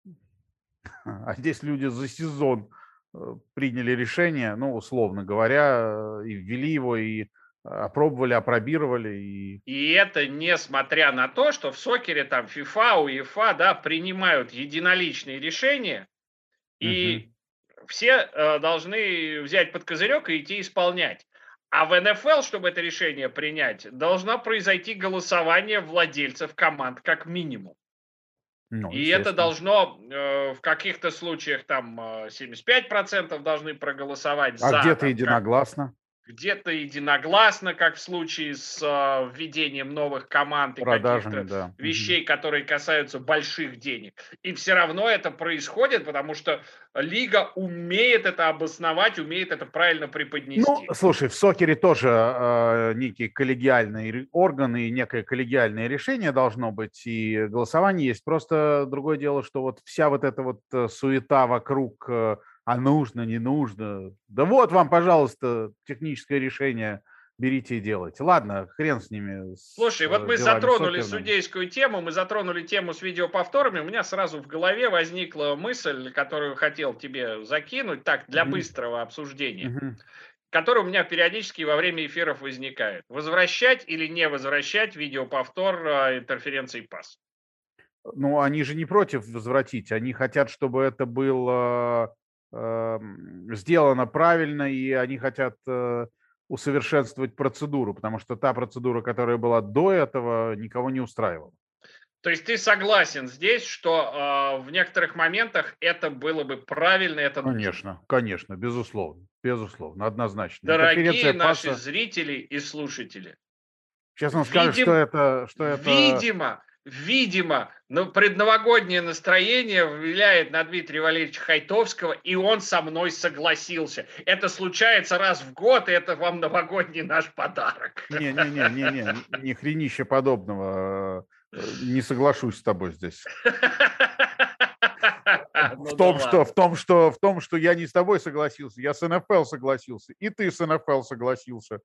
а здесь люди за сезон э, приняли решение, ну, условно говоря, и ввели его, и опробовали, опробировали. И... и это несмотря на то, что в сокере там FIFA, UEFA, да, принимают единоличные решения, и угу. все э, должны взять под козырек и идти исполнять. А в НФЛ, чтобы это решение принять, должно произойти голосование владельцев команд как минимум. Ну, и это должно э, в каких-то случаях там 75% э, должны проголосовать а за. А где-то единогласно где-то единогласно, как в случае с э, введением новых команд и каких-то да. вещей, которые касаются больших денег. И все равно это происходит, потому что лига умеет это обосновать, умеет это правильно преподнести. Ну, слушай, в сокере тоже э, некие коллегиальные органы и некое коллегиальное решение должно быть, и голосование есть. Просто другое дело, что вот вся вот эта вот э, суета вокруг э, а нужно, не нужно. Да вот вам, пожалуйста, техническое решение, берите и делайте. Ладно, хрен с ними. Слушай, с вот мы затронули судейскую тему, мы затронули тему с видеоповторами. У меня сразу в голове возникла мысль, которую хотел тебе закинуть, так, для mm-hmm. быстрого обсуждения. Mm-hmm который у меня периодически во время эфиров возникает. Возвращать или не возвращать видеоповтор а, интерференции пас? Ну, они же не против возвратить. Они хотят, чтобы это был сделано правильно, и они хотят э, усовершенствовать процедуру, потому что та процедура, которая была до этого, никого не устраивала. То есть ты согласен здесь, что э, в некоторых моментах это было бы правильно, это конечно, нужно. конечно, безусловно, безусловно, однозначно. Дорогие наши паса... зрители и слушатели. Сейчас он скажет, что это, что это. Видимо, видимо, но предновогоднее настроение влияет на Дмитрия Валерьевича Хайтовского, и он со мной согласился. Это случается раз в год, и это вам новогодний наш подарок. Не-не-не, не, не хренище подобного. Э, не соглашусь с тобой здесь. Ну в том, что, в том, что, в том, что я не с тобой согласился, я с НФЛ согласился, и ты с НФЛ согласился.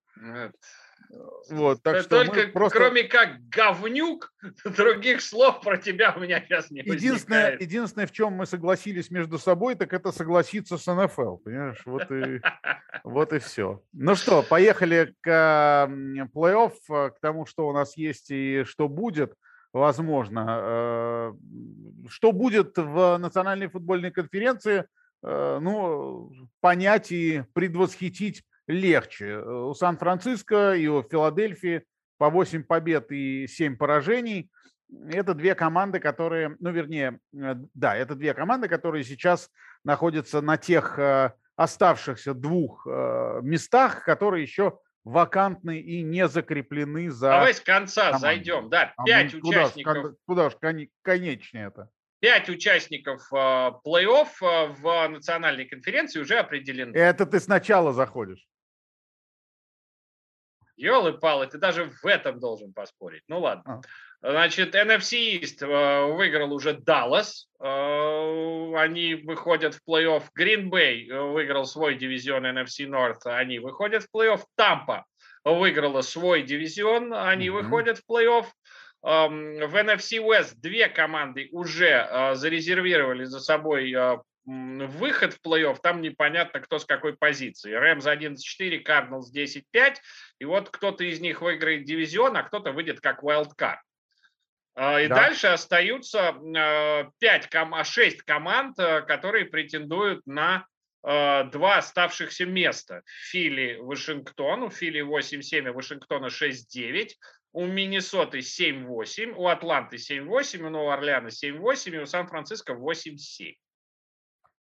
Вот, так что Только просто... кроме как говнюк, других слов про тебя у меня сейчас не единственное, возникает. Единственное, в чем мы согласились между собой, так это согласиться с НФЛ, понимаешь? Вот и, вот и все. Ну что, поехали к плей-офф, к тому, что у нас есть и что будет, возможно. Э, что будет в Национальной футбольной конференции, э, ну, понять и предвосхитить легче. Э, у Сан-Франциско и у Филадельфии по 8 побед и 7 поражений. Это две команды, которые, ну, вернее, э, да, это две команды, которые сейчас находятся на тех э, оставшихся двух местах, которые еще вакантны и не закреплены за... Давай с конца командой. зайдем. Да, а пять участников. Куда, куда же конечнее это? Пять участников плей-офф в национальной конференции уже определены. Это ты сначала заходишь. Елы-палы, ты даже в этом должен поспорить. Ну ладно. А. Значит, NFC East э, выиграл уже Даллас. Э, они выходят в плей-офф. Green Bay э, выиграл свой дивизион NFC North. Они выходят в плей-офф. Тампа выиграла свой дивизион, они mm-hmm. выходят в плей-офф. В NFC West две команды уже зарезервировали за собой выход в плей-офф, там непонятно, кто с какой позиции. Рэмс 11-4, Кардиналс 10-5, и вот кто-то из них выиграет дивизион, а кто-то выйдет как wildcard. И да. дальше остаются 5, 6 команд, которые претендуют на два оставшихся места. Фили, Вашингтон, у Фили 8-7, у Вашингтона 6-9, у Миннесоты 7-8, у Атланты 7-8, у Нового Орлеана 7-8 и у Сан-Франциско 8-7.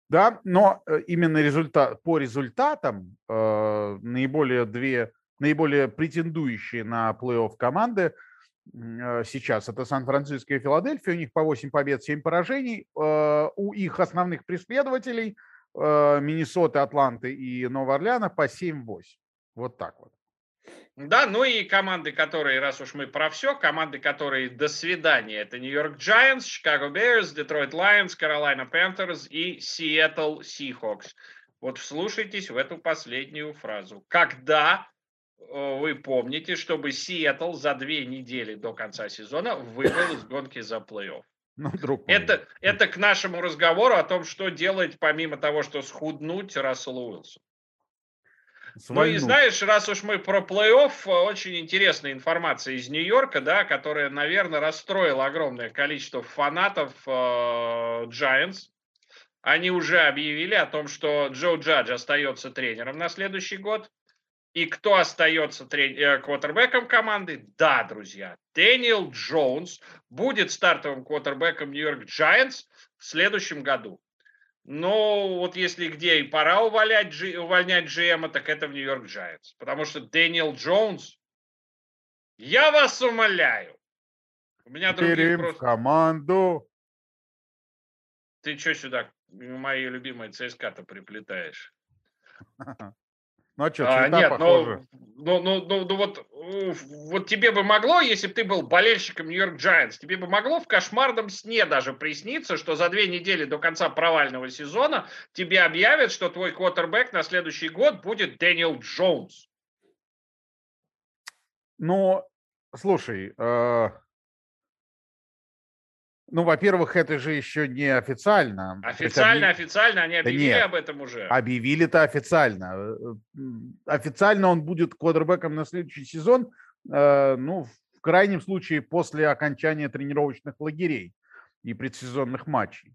Да, но э, именно результат, по результатам э, наиболее две, наиболее претендующие на плей-офф команды э, сейчас это Сан-Франциско и Филадельфия, у них по 8 побед, 7 поражений, э, у их основных преследователей э, Миннесоты, Атланты и Нового Орлеана по 7-8. Вот так вот. Да, ну и команды, которые, раз уж мы про все, команды, которые до свидания, это Нью-Йорк Giants, Chicago Bears, Detroit Lions, Carolina Panthers и Seattle Seahawks. Вот вслушайтесь в эту последнюю фразу. Когда э, вы помните, чтобы Сиэтл за две недели до конца сезона вывел из гонки за плей-офф? Ну, друг это, это к нашему разговору о том, что делать, помимо того, что схуднуть Рассел Уилсон. Ну и знаешь, раз уж мы про плей-офф, очень интересная информация из Нью-Йорка, да, которая, наверное, расстроила огромное количество фанатов э, Giants. Они уже объявили о том, что Джо Джадж остается тренером на следующий год. И кто остается трен... Э, квотербеком команды? Да, друзья, Дэниел Джонс будет стартовым квотербеком Нью-Йорк Giants в следующем году. Но вот если где и пора увольнять, увольнять GM, так это в Нью-Йорк Giants. Потому что Дэниел Джонс, я вас умоляю. У меня других просто... в команду. Ты что сюда мои любимые ЦСКА-то приплетаешь? Ну а что, а, нет, похожи. Ну, ну, ну, ну вот, вот тебе бы могло, если бы ты был болельщиком Нью-Йорк Giants, тебе бы могло в кошмарном сне даже присниться, что за две недели до конца провального сезона тебе объявят, что твой квотербек на следующий год будет Дэниел Джонс. Ну, слушай, э, ну, во-первых, это же еще не официально. Официально, объ... официально, они объявили нет, об этом уже. Объявили-то официально. Э, официально он будет квадербеком на следующий сезон, э, ну, в крайнем случае, после окончания тренировочных лагерей и предсезонных матчей.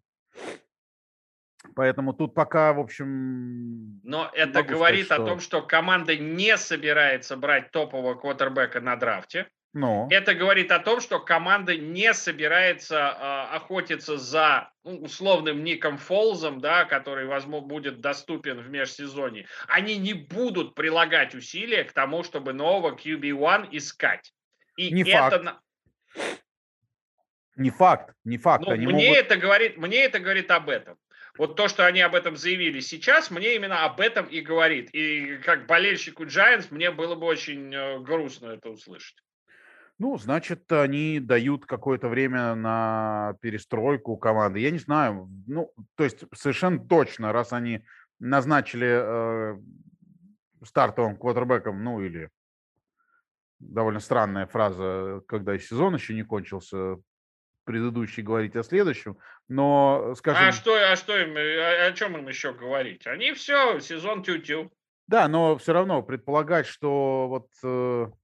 Поэтому тут пока, в общем... Но это говорит сказать, что... о том, что команда не собирается брать топового квотербека на драфте. Но. Это говорит о том, что команда не собирается э, охотиться за ну, условным Ником Фолзом, да, который, возможно, будет доступен в межсезонье. Они не будут прилагать усилия к тому, чтобы нового QB1 искать. И не это... факт. Не факт, не факт. Ну, мне, могут... это говорит, мне это говорит об этом. Вот то, что они об этом заявили сейчас, мне именно об этом и говорит. И как болельщику Giants мне было бы очень э, грустно это услышать. Ну, значит, они дают какое-то время на перестройку команды. Я не знаю, ну, то есть совершенно точно, раз они назначили э, стартовым квотербеком, ну, или довольно странная фраза, когда сезон еще не кончился, предыдущий говорить о следующем, но, а скажем... А что, а что им, о, о чем им еще говорить? Они все, сезон тю-тю. Да, но все равно предполагать, что вот э, Э,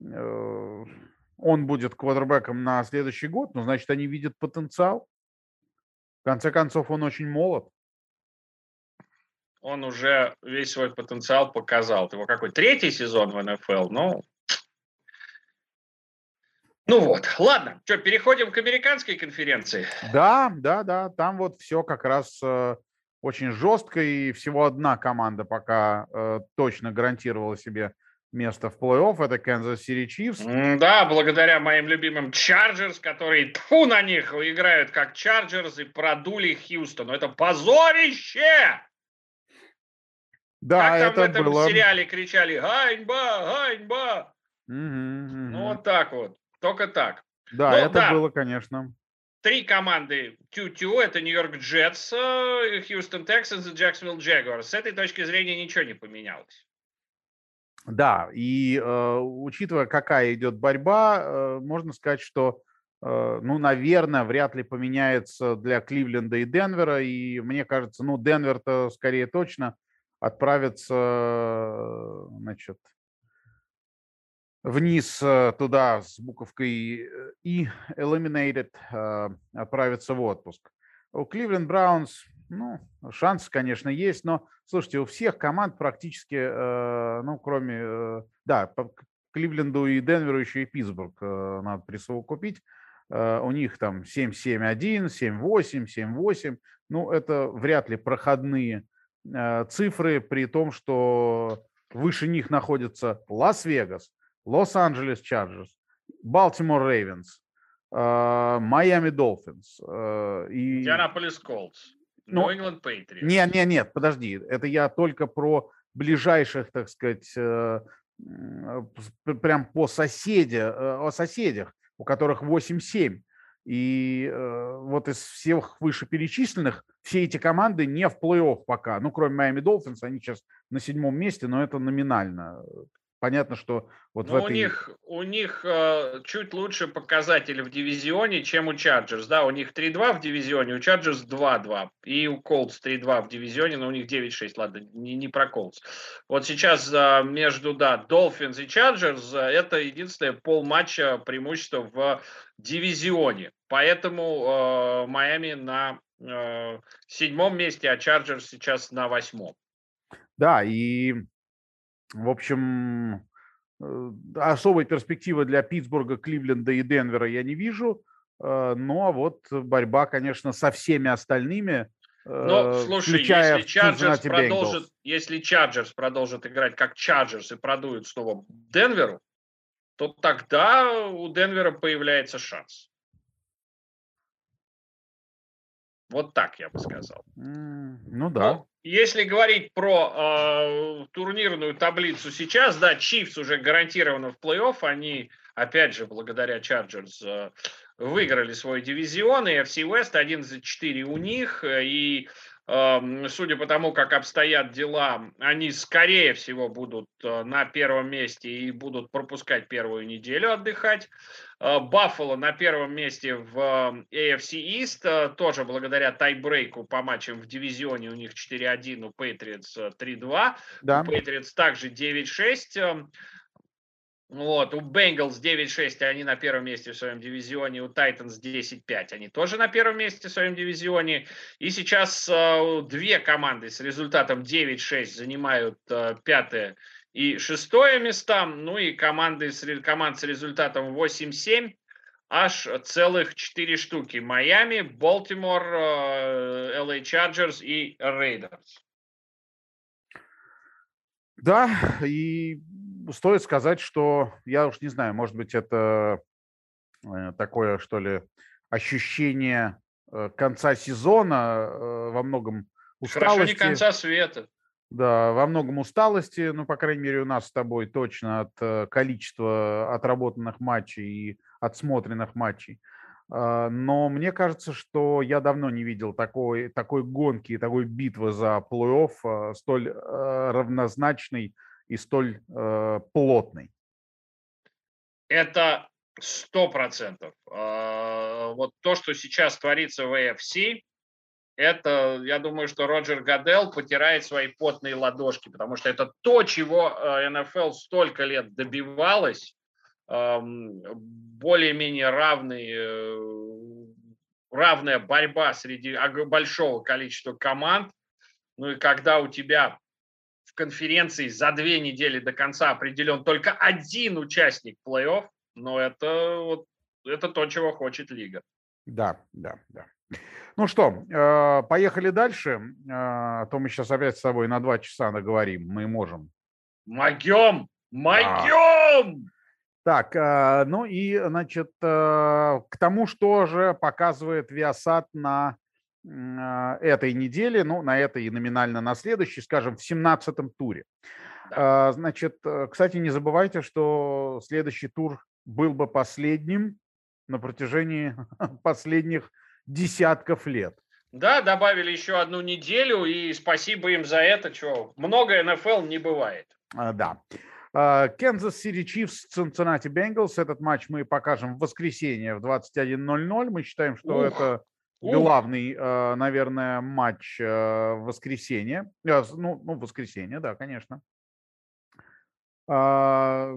он будет квадербеком на следующий год, ну, значит, они видят потенциал. В конце концов, он очень молод. Он уже весь свой потенциал показал. Его какой третий сезон в НФЛ, ну, ну вот, ладно, что, переходим к американской конференции. Да, да, да, там вот все как раз э, очень жестко, и всего одна команда пока э, точно гарантировала себе место в плей-офф, это Kansas City Chiefs. Да, благодаря моим любимым Chargers, которые, тьфу на них, играют как Chargers и продули Хьюстон. Это позорище! Да, как там это в этом было... сериале кричали «Ганьба! Ганьба!» угу, угу. Ну, вот так вот. Только так. Да, ну, это да. было, конечно. Три команды тю-тю, это Нью-Йорк Джетс, Хьюстон Texans и Джексонвилл Jaguars. С этой точки зрения ничего не поменялось. Да, и э, учитывая, какая идет борьба, э, можно сказать, что, э, ну, наверное, вряд ли поменяется для Кливленда и Денвера. И мне кажется, ну, Денвер-то скорее точно отправится, значит, вниз э, туда с буковкой э, И, eliminated, э, отправиться в отпуск. У Кливленд Браунс, ну, шанс, конечно, есть, но, слушайте, у всех команд практически, ну, кроме, да, Кливленду и Денверу еще и Питтсбург надо присовокупить. У них там 7-7-1, 7-8, 7-8. Ну, это вряд ли проходные цифры, при том, что выше них находится Лас-Вегас, Лос-Анджелес Чарджерс, Балтимор Рейвенс, Майами Долфинс. Индианаполис Колтс. Ну, England Patriots. Нет, нет, нет, подожди. Это я только про ближайших, так сказать, э, прям по соседе, э, о соседях, у которых 8-7. И э, вот из всех вышеперечисленных все эти команды не в плей-офф пока. Ну, кроме Майами Долфинс, они сейчас на седьмом месте, но это номинально понятно, что вот Но в этой... у них, у них э, чуть лучше показатели в дивизионе, чем у Чарджерс. Да, у них 3-2 в дивизионе, у Чарджерс 2-2. И у Колтс 3-2 в дивизионе, но у них 9-6. Ладно, не, не про Колтс. Вот сейчас э, между, да, Долфинс и Чарджерс э, это единственное полматча преимущество в дивизионе. Поэтому э, Майами на э, седьмом месте, а Чарджерс сейчас на восьмом. Да, и в общем, э, особой перспективы для Питтсбурга, Кливленда и Денвера я не вижу. Э, но вот борьба, конечно, со всеми остальными. Но, э, слушай, если Чарджерс, продолжит, если Чарджерс продолжит играть как Чарджерс и продует снова Денверу, то тогда у Денвера появляется шанс. Вот так я бы сказал. Ну да. Но если говорить про э, турнирную таблицу сейчас, да, Чифс уже гарантированно в плей-офф. Они, опять же, благодаря Чарджерс э, выиграли свой дивизион. И FC West 11-4 у них. И судя по тому, как обстоят дела, они, скорее всего, будут э, на первом месте и будут пропускать первую неделю отдыхать. Э, Баффало на первом месте в э, AFC East, э, тоже благодаря тайбрейку по матчам в дивизионе, у них 4-1, у Patriots 3-2, да. у Patriots также 9-6, вот, у Bengals 9-6, они на первом месте в своем дивизионе, у Titans 10-5, они тоже на первом месте в своем дивизионе. И сейчас э, две команды с результатом 9-6 занимают э, пятое и шестое места, ну и команды с, команд с результатом 8-7, аж целых четыре штуки. Майами, Балтимор, LA Chargers и Рейдерс. Да, и стоит сказать, что я уж не знаю, может быть, это э, такое, что ли, ощущение э, конца сезона э, во многом усталости. Хорошо, не конца света. Да, во многом усталости, ну, по крайней мере, у нас с тобой точно от количества отработанных матчей и отсмотренных матчей. А, но мне кажется, что я давно не видел такой, такой гонки и такой битвы за плей-офф столь равнозначной и столь э, плотной. Это сто процентов. А, вот то, что сейчас творится в AFC, это, я думаю, что Роджер Гадел потирает свои потные ладошки, потому что это то, чего э, НФЛ столько лет добивалась, более-менее равный, э, равная борьба среди большого количества команд. Ну и когда у тебя конференции за две недели до конца определен только один участник плей-офф, но это, вот, это то, чего хочет лига. Да, да, да. Ну что, э, поехали дальше. Э, а то мы сейчас опять с тобой на два часа наговорим. Мы можем. Могем! Могем! Так, э, ну и, значит, к тому, что же показывает Виасат на этой неделе, ну, на этой и номинально на следующей, скажем, в 17-м туре. Да. Значит, кстати, не забывайте, что следующий тур был бы последним на протяжении последних десятков лет. Да, добавили еще одну неделю, и спасибо им за это, что много НФЛ не бывает. А, да. Kansas City Chiefs, Cincinnati Bengals. Этот матч мы покажем в воскресенье в 21.00. Мы считаем, что Ух. это главный, наверное, матч в воскресенье. Ну, ну, воскресенье, да, конечно. А,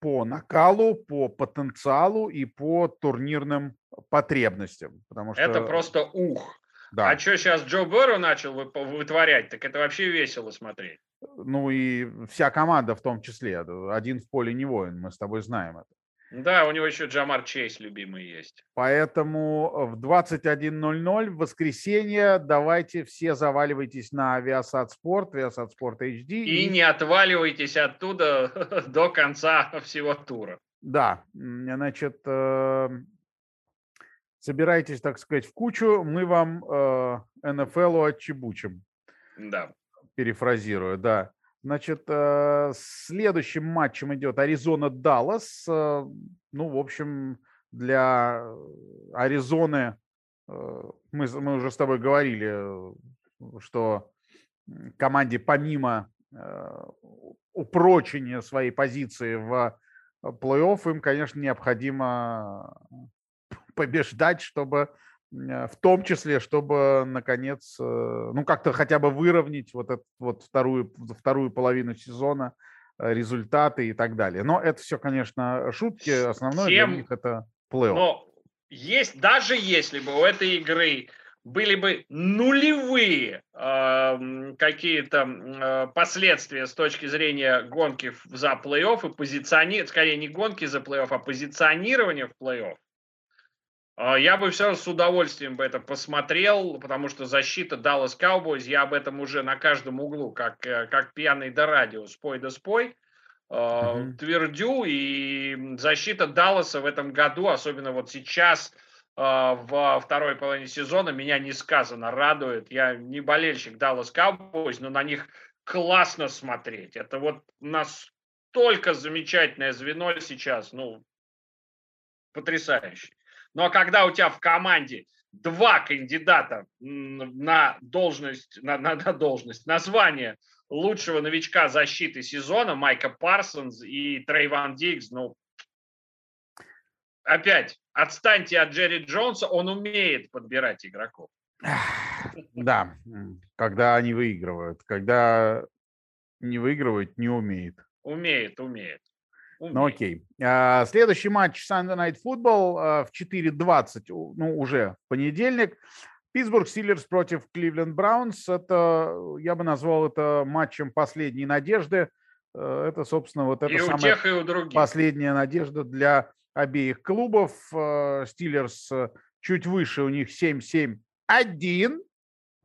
по накалу, по потенциалу и по турнирным потребностям. Потому что... Это просто ух. Да. А что сейчас Джо Берро начал вытворять, так это вообще весело смотреть. Ну и вся команда в том числе. Один в поле не воин, мы с тобой знаем это. Да, у него еще Джамар Чейз любимый есть. Поэтому э, в 21.00 в воскресенье давайте все заваливайтесь на Viasat Sport, Viasat Sport HD. И, и не отваливайтесь оттуда до конца всего тура. Да, значит, э, собирайтесь, так сказать, в кучу, мы вам э, отчебучим. Да. Перефразирую, да. Значит, э, следующим матчем идет Аризона-Даллас. Э, ну, в общем, для Аризоны мы, мы уже с тобой говорили, что команде помимо упрочения своей позиции в плей-офф им, конечно, необходимо побеждать, чтобы в том числе, чтобы наконец, э, ну как-то хотя бы выровнять вот эту вот вторую вторую половину сезона э, результаты и так далее. Но это все, конечно, шутки. Основное Всем... для них это плей Но есть даже если бы у этой игры были бы нулевые э, какие-то э, последствия с точки зрения гонки за плей-офф и позиционирования, скорее не гонки за плей-офф, а позиционирования в плей-офф, а, я бы все с удовольствием бы это посмотрел, потому что защита Dallas Cowboys, я об этом уже на каждом углу, как, э, как пьяный до радио, спой да спой, mm-hmm. твердю. И защита Далласа в этом году, особенно вот сейчас, а, во второй половине сезона, меня несказанно радует. Я не болельщик Dallas Cowboys, но на них классно смотреть. Это вот настолько замечательное звено сейчас, ну, потрясающе. Но когда у тебя в команде два кандидата на должность, на, на, на должность, название лучшего новичка защиты сезона, Майка Парсонс и Трейван Диггс, ну, опять, отстаньте от Джерри Джонса, он умеет подбирать игроков. Да, когда они выигрывают. Когда не выигрывают, не умеет. Умеет, умеет. Ну окей. А, следующий матч Sunday Night Football а, в 4.20, ну уже в понедельник. Питтсбург Стиллерс против Кливленд Браунс. Это, я бы назвал это матчем последней надежды. Э, это, собственно, вот это и самая тех, и последняя надежда для обеих клубов. Э, Стиллерс э, чуть выше, у них 7-7-1.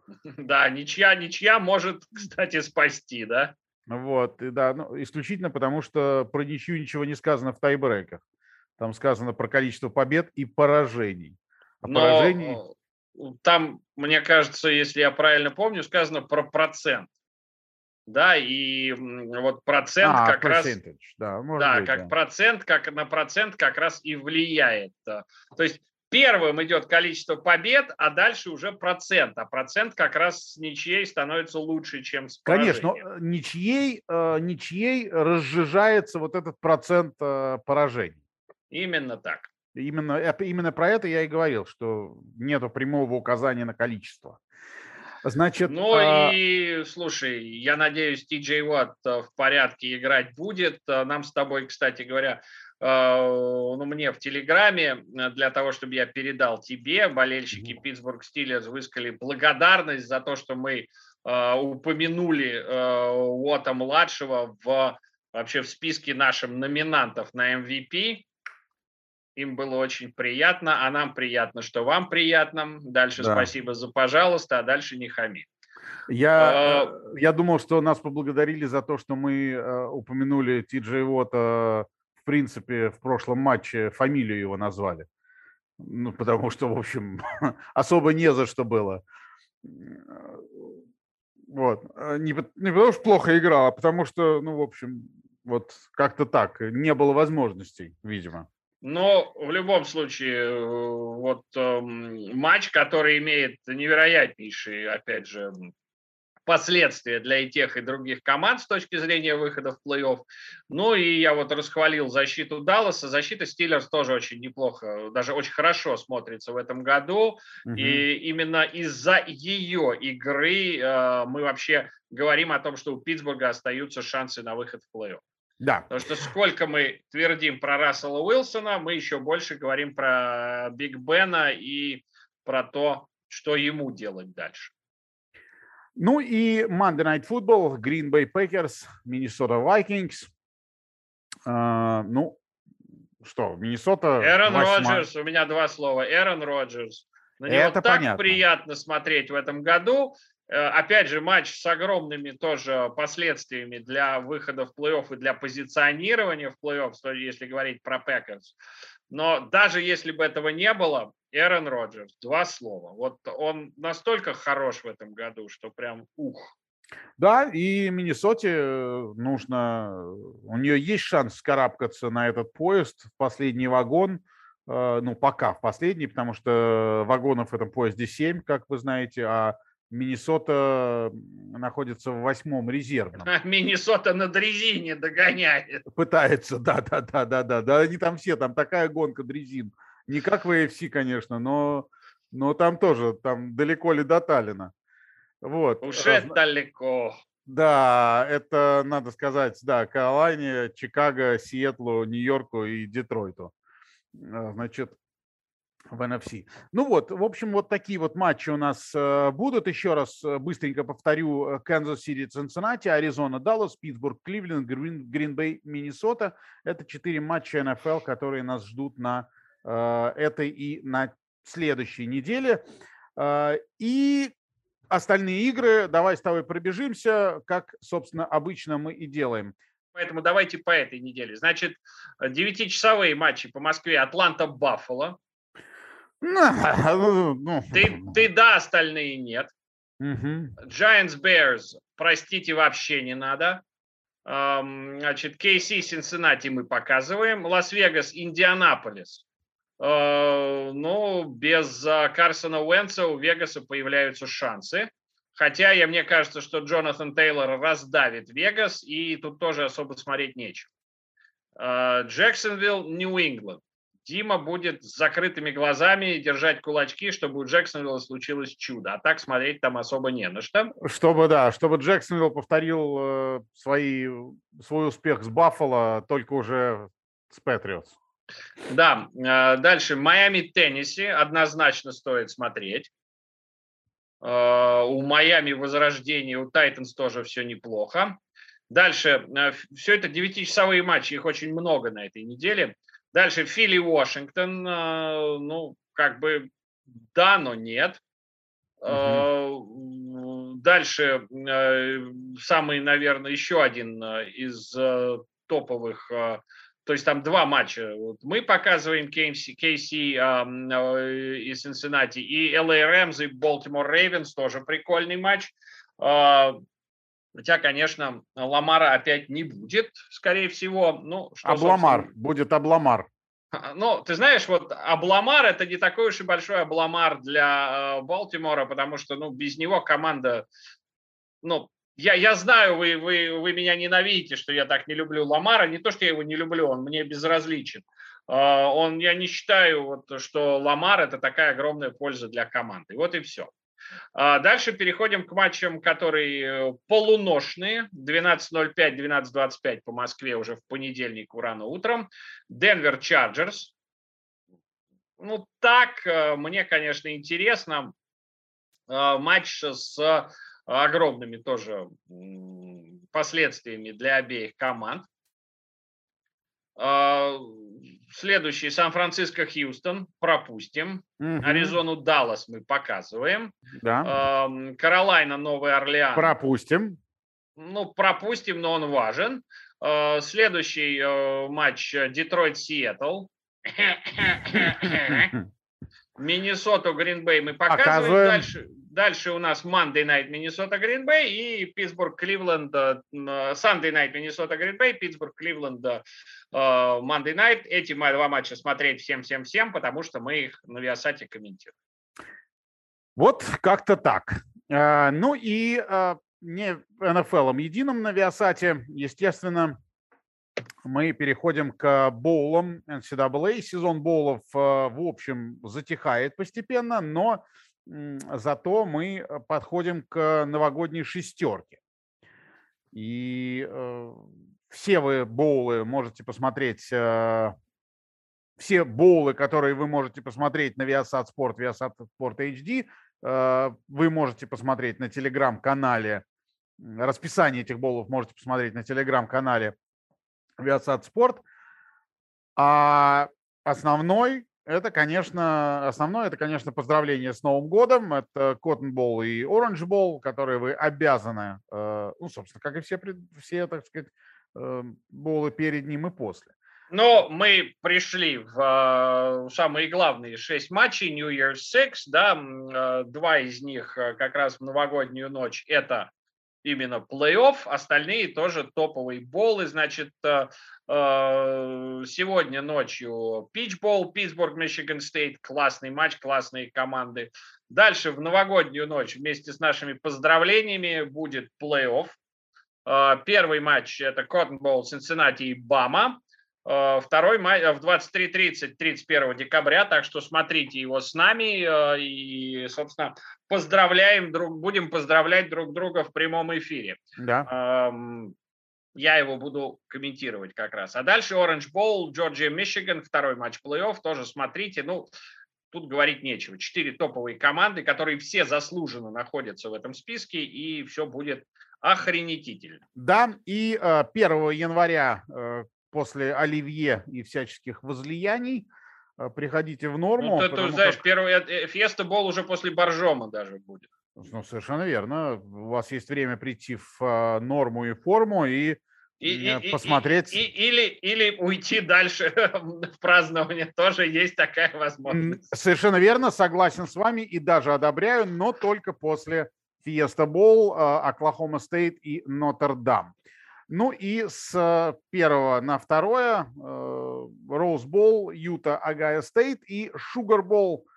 Да, ничья, ничья может, кстати, спасти, да? Вот, и да, ну, исключительно потому, что про ничью ничего не сказано в тайбреках. Там сказано про количество побед и поражений. А Но поражений... там, мне кажется, если я правильно помню, сказано про процент. Да, и вот процент а, как раз... Да, да быть, как да. процент, как на процент как раз и влияет. То есть Первым идет количество побед, а дальше уже процент. А процент как раз с ничьей становится лучше, чем с Конечно, но ничьей, э, ничьей разжижается вот этот процент э, поражений. Именно так. Именно, именно про это я и говорил, что нет прямого указания на количество. Значит, ну а... и слушай, я надеюсь, Ти Уатт э, в порядке играть будет. Нам с тобой, кстати говоря, ну, мне в Телеграме э, для того, чтобы я передал тебе, болельщики Питтсбург Стиллерс высказали благодарность за то, что мы а, упомянули э, Уотта-младшего в, вообще в списке наших номинантов на MVP. Им было очень приятно, а нам приятно, что вам приятно. Дальше да. спасибо за пожалуйста, а дальше не хами. Я, а, я думал, что нас поблагодарили за то, что мы упомянули Ти Джей Уотта принципе, в прошлом матче фамилию его назвали. Ну, потому что, в общем, особо не за что было. Вот. А не, не потому что плохо играл, а потому что, ну, в общем, вот как-то так. Не было возможностей, видимо. Но в любом случае, э, вот э, матч, который имеет невероятнейший, опять же, последствия для и тех, и других команд с точки зрения выхода в плей-офф. Ну и я вот расхвалил защиту Далласа. Защита Стиллерс тоже очень неплохо, даже очень хорошо смотрится в этом году. Угу. И именно из-за ее игры э, мы вообще говорим о том, что у Питтсбурга остаются шансы на выход в плей-офф. Да. Потому что сколько мы твердим про Рассела Уилсона, мы еще больше говорим про Биг Бена и про то, что ему делать дальше. Ну и Monday Night Football, Green Bay Packers, Minnesota Vikings. Uh, ну, что, Миннесота... Эрон Роджерс, у меня два слова. Эрон Роджерс. На него Это так понятно. приятно смотреть в этом году. Э, опять же, матч с огромными тоже последствиями для выхода в плей-офф и для позиционирования в плей-офф, если говорить про Пекерс. Но даже если бы этого не было, Эрон Роджерс, два слова. Вот он настолько хорош в этом году, что прям ух. Да, и Миннесоте э, нужно, у нее есть шанс скарабкаться на этот поезд в последний вагон, э, ну, пока в последний, потому что вагонов в этом поезде 7, как вы знаете, а Миннесота находится в восьмом резервном. Миннесота на дрезине догоняет. Пытается, да, да, да, да, да. Да, они там все, там такая гонка дрезин. Не как в AFC, конечно, но, но там тоже, там далеко ли до Таллина. Вот. Уже Раз... далеко. Да, это, надо сказать, да, Каролайне, Чикаго, Сиэтлу, Нью-Йорку и Детройту. А, значит, в NFC. Ну вот, в общем, вот такие вот матчи у нас э, будут. Еще раз э, быстренько повторю. Канзас Сити, Цинциннати, Аризона, Даллас, Питтсбург, Кливленд, Грин Бей, Миннесота. Это четыре матча НФЛ, которые нас ждут на э, этой и на следующей неделе. И остальные игры, давай с тобой пробежимся, как, собственно, обычно мы и делаем. Поэтому давайте по этой неделе. Значит, девятичасовые матчи по Москве. Атланта-Баффало. Ну, ну. Ты, ты да, остальные нет. Giants Bears, простите, вообще не надо. Значит, KC Cincinnati мы показываем. Лас-Вегас, Индианаполис. Э, ну, без а, Карсона Уэнса у Вегаса появляются шансы. Хотя я, мне кажется, что Джонатан Тейлор раздавит Вегас, и тут тоже особо смотреть нечего. Э, Джексонвилл, Нью-Ингланд. Дима будет с закрытыми глазами держать кулачки, чтобы у Джексонвилла случилось чудо. А так смотреть там особо не на что. Чтобы, да, чтобы Джексонвилл повторил э, свои, свой успех с Баффало, только уже с Патриотс. Да, э, дальше Майами, Теннесси однозначно стоит смотреть. Э, у Майами возрождение, у Тайтанс тоже все неплохо. Дальше, все это девятичасовые матчи, их очень много на этой неделе. Дальше Фили Вашингтон, э, ну, как бы да, но нет. Угу. Дальше э, самый, наверное, еще один из топовых, то есть там два матча. Мы показываем KC, KC и Cincinnati, и LA Rams и Baltimore Ravens, тоже прикольный матч. Хотя, конечно, Ламара опять не будет, скорее всего. Ну, что, Обламар, собственно... будет Обламар. Ну, ты знаешь, вот Обламар это не такой уж и большой Обламар для э, Балтимора, потому что, ну, без него команда, ну, я, я знаю, вы, вы, вы меня ненавидите, что я так не люблю Ламара. Не то, что я его не люблю, он мне безразличен. Э, он, я не считаю, вот, что Ламар это такая огромная польза для команды. Вот и все. А дальше переходим к матчам, которые э, полуношные. 12.05, 12.25 по Москве уже в понедельник рано утром. Денвер Чарджерс. Ну, так, э, мне, конечно, интересно. Э, матч с огромными тоже последствиями для обеих команд. Следующий Сан-Франциско, Хьюстон, пропустим. Угу. Аризону, Даллас мы показываем. Да. Каролайна, Новый Орлеан. Пропустим. Ну, пропустим, но он важен. А, следующий э, матч Детройт, Сиэтл. Миннесоту, Гринбей мы показываем. показываем. Дальше, Дальше у нас Monday Night Миннесота Green Bay и Питтсбург Кливленд, Sunday Night Миннесота Green Bay, Питтсбург Кливленд Monday Night. Эти два матча смотреть всем-всем-всем, потому что мы их на Виасате комментируем. Вот как-то так. Ну и не НФЛом единым на Виасате. Естественно, мы переходим к боулам NCAA. Сезон боулов в общем затихает постепенно, но зато мы подходим к новогодней шестерке. И э, все вы боулы можете посмотреть, э, все боулы, которые вы можете посмотреть на Viasat Sport, Viasat Sport HD, э, вы можете посмотреть на телеграм-канале, расписание этих боулов можете посмотреть на телеграм-канале Viasat Sport. А основной это, конечно, основное, это, конечно, поздравление с Новым годом. Это Cotton Bowl и Orange Bowl, которые вы обязаны, э, ну, собственно, как и все, все так сказать, э, боулы перед ним и после. Но мы пришли в э, самые главные шесть матчей New Year's Six, да, два из них как раз в новогоднюю ночь. Это именно плей-офф, остальные тоже топовые болы. Значит, э, э, сегодня ночью питчбол, Питтсбург, Мичиган Стейт, классный матч, классные команды. Дальше в новогоднюю ночь вместе с нашими поздравлениями будет плей-офф. Э, первый матч это Cotton Cincinnati и Бама. Второй май э, в 23.30 31 декабря, так что смотрите его с нами и, собственно, поздравляем друг, будем поздравлять друг друга в прямом эфире. Да. Я его буду комментировать как раз. А дальше Orange Bowl, Georgia, Michigan, второй матч плей-офф, тоже смотрите. Ну, тут говорить нечего. Четыре топовые команды, которые все заслуженно находятся в этом списке, и все будет охренетительно. Да, и 1 января после оливье и всяческих возлияний э, приходите в норму. Ну, ты, ты знаешь, как... первый э, феста бол уже после боржома даже будет. Ну, совершенно верно. У вас есть время прийти в э, норму и форму и, и, и посмотреть. И, и, или, или уйти дальше в празднование. Тоже есть такая возможность. Совершенно верно, согласен с вами и даже одобряю, но только после Фиеста Бол, Оклахома Стейт и Нотр-Дам. Ну и с первого на второе Роуз Болл, Юта, Ohio State и Шугар Болл,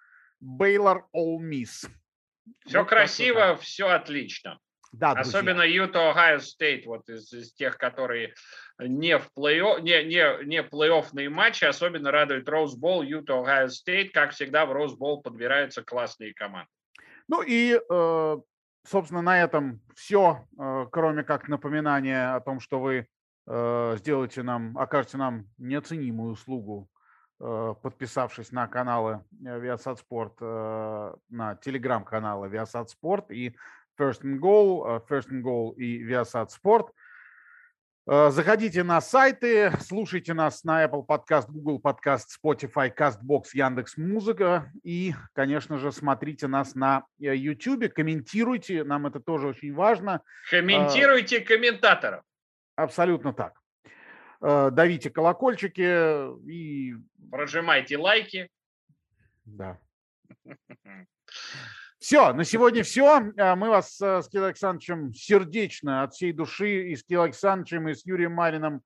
Бейлор, Ол Мисс. Все вот красиво, все отлично. Да, Особенно Юта, Ohio State, вот из, из тех, которые не в плей-офф, не, не, не плей-оффные матчи, особенно радует Роуз Болл, Юта, Ohio State. Как всегда, в Роуз Болл подбираются классные команды. Ну и э, собственно, на этом все, э, кроме как напоминания о том, что вы э, сделаете нам, окажете нам неоценимую услугу, э, подписавшись на каналы Viasat Sport, на телеграм-каналы Viasat Sport и First and Goal, First and Goal и Viasat Sport – заходите на сайты, слушайте нас на Apple Podcast, Google Podcast, Spotify, CastBox, Яндекс Музыка и, конечно же, смотрите нас на э, YouTube, комментируйте, нам это тоже очень важно. Комментируйте комментаторов. Абсолютно так. Давите колокольчики и... Прожимайте лайки. Да. Все, на сегодня все. А, мы вас э, с Кириллом Александровичем сердечно от всей души и с Кириллом Александровичем, и с Юрием Марином,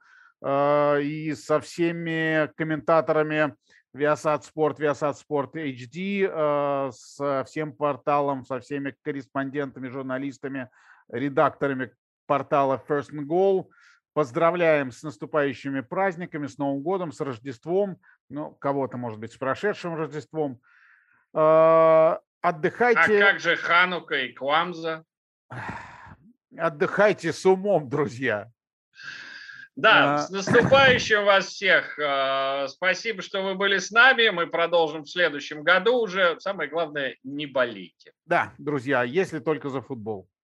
э, и со всеми комментаторами Viasat Sport, Viasat Sport HD, э, со всем порталом, со всеми корреспондентами, журналистами, редакторами портала First and Goal. Поздравляем с наступающими праздниками, с Новым годом, с Рождеством. Ну, кого-то, может быть, с прошедшим Рождеством. Отдыхайте. А как же Ханука и Квамза? Отдыхайте с умом, друзья. Да, а... с наступающим вас всех. А, спасибо, что вы были с нами. Мы продолжим в следующем году уже. Самое главное, не болейте. Да, друзья, если только за футбол.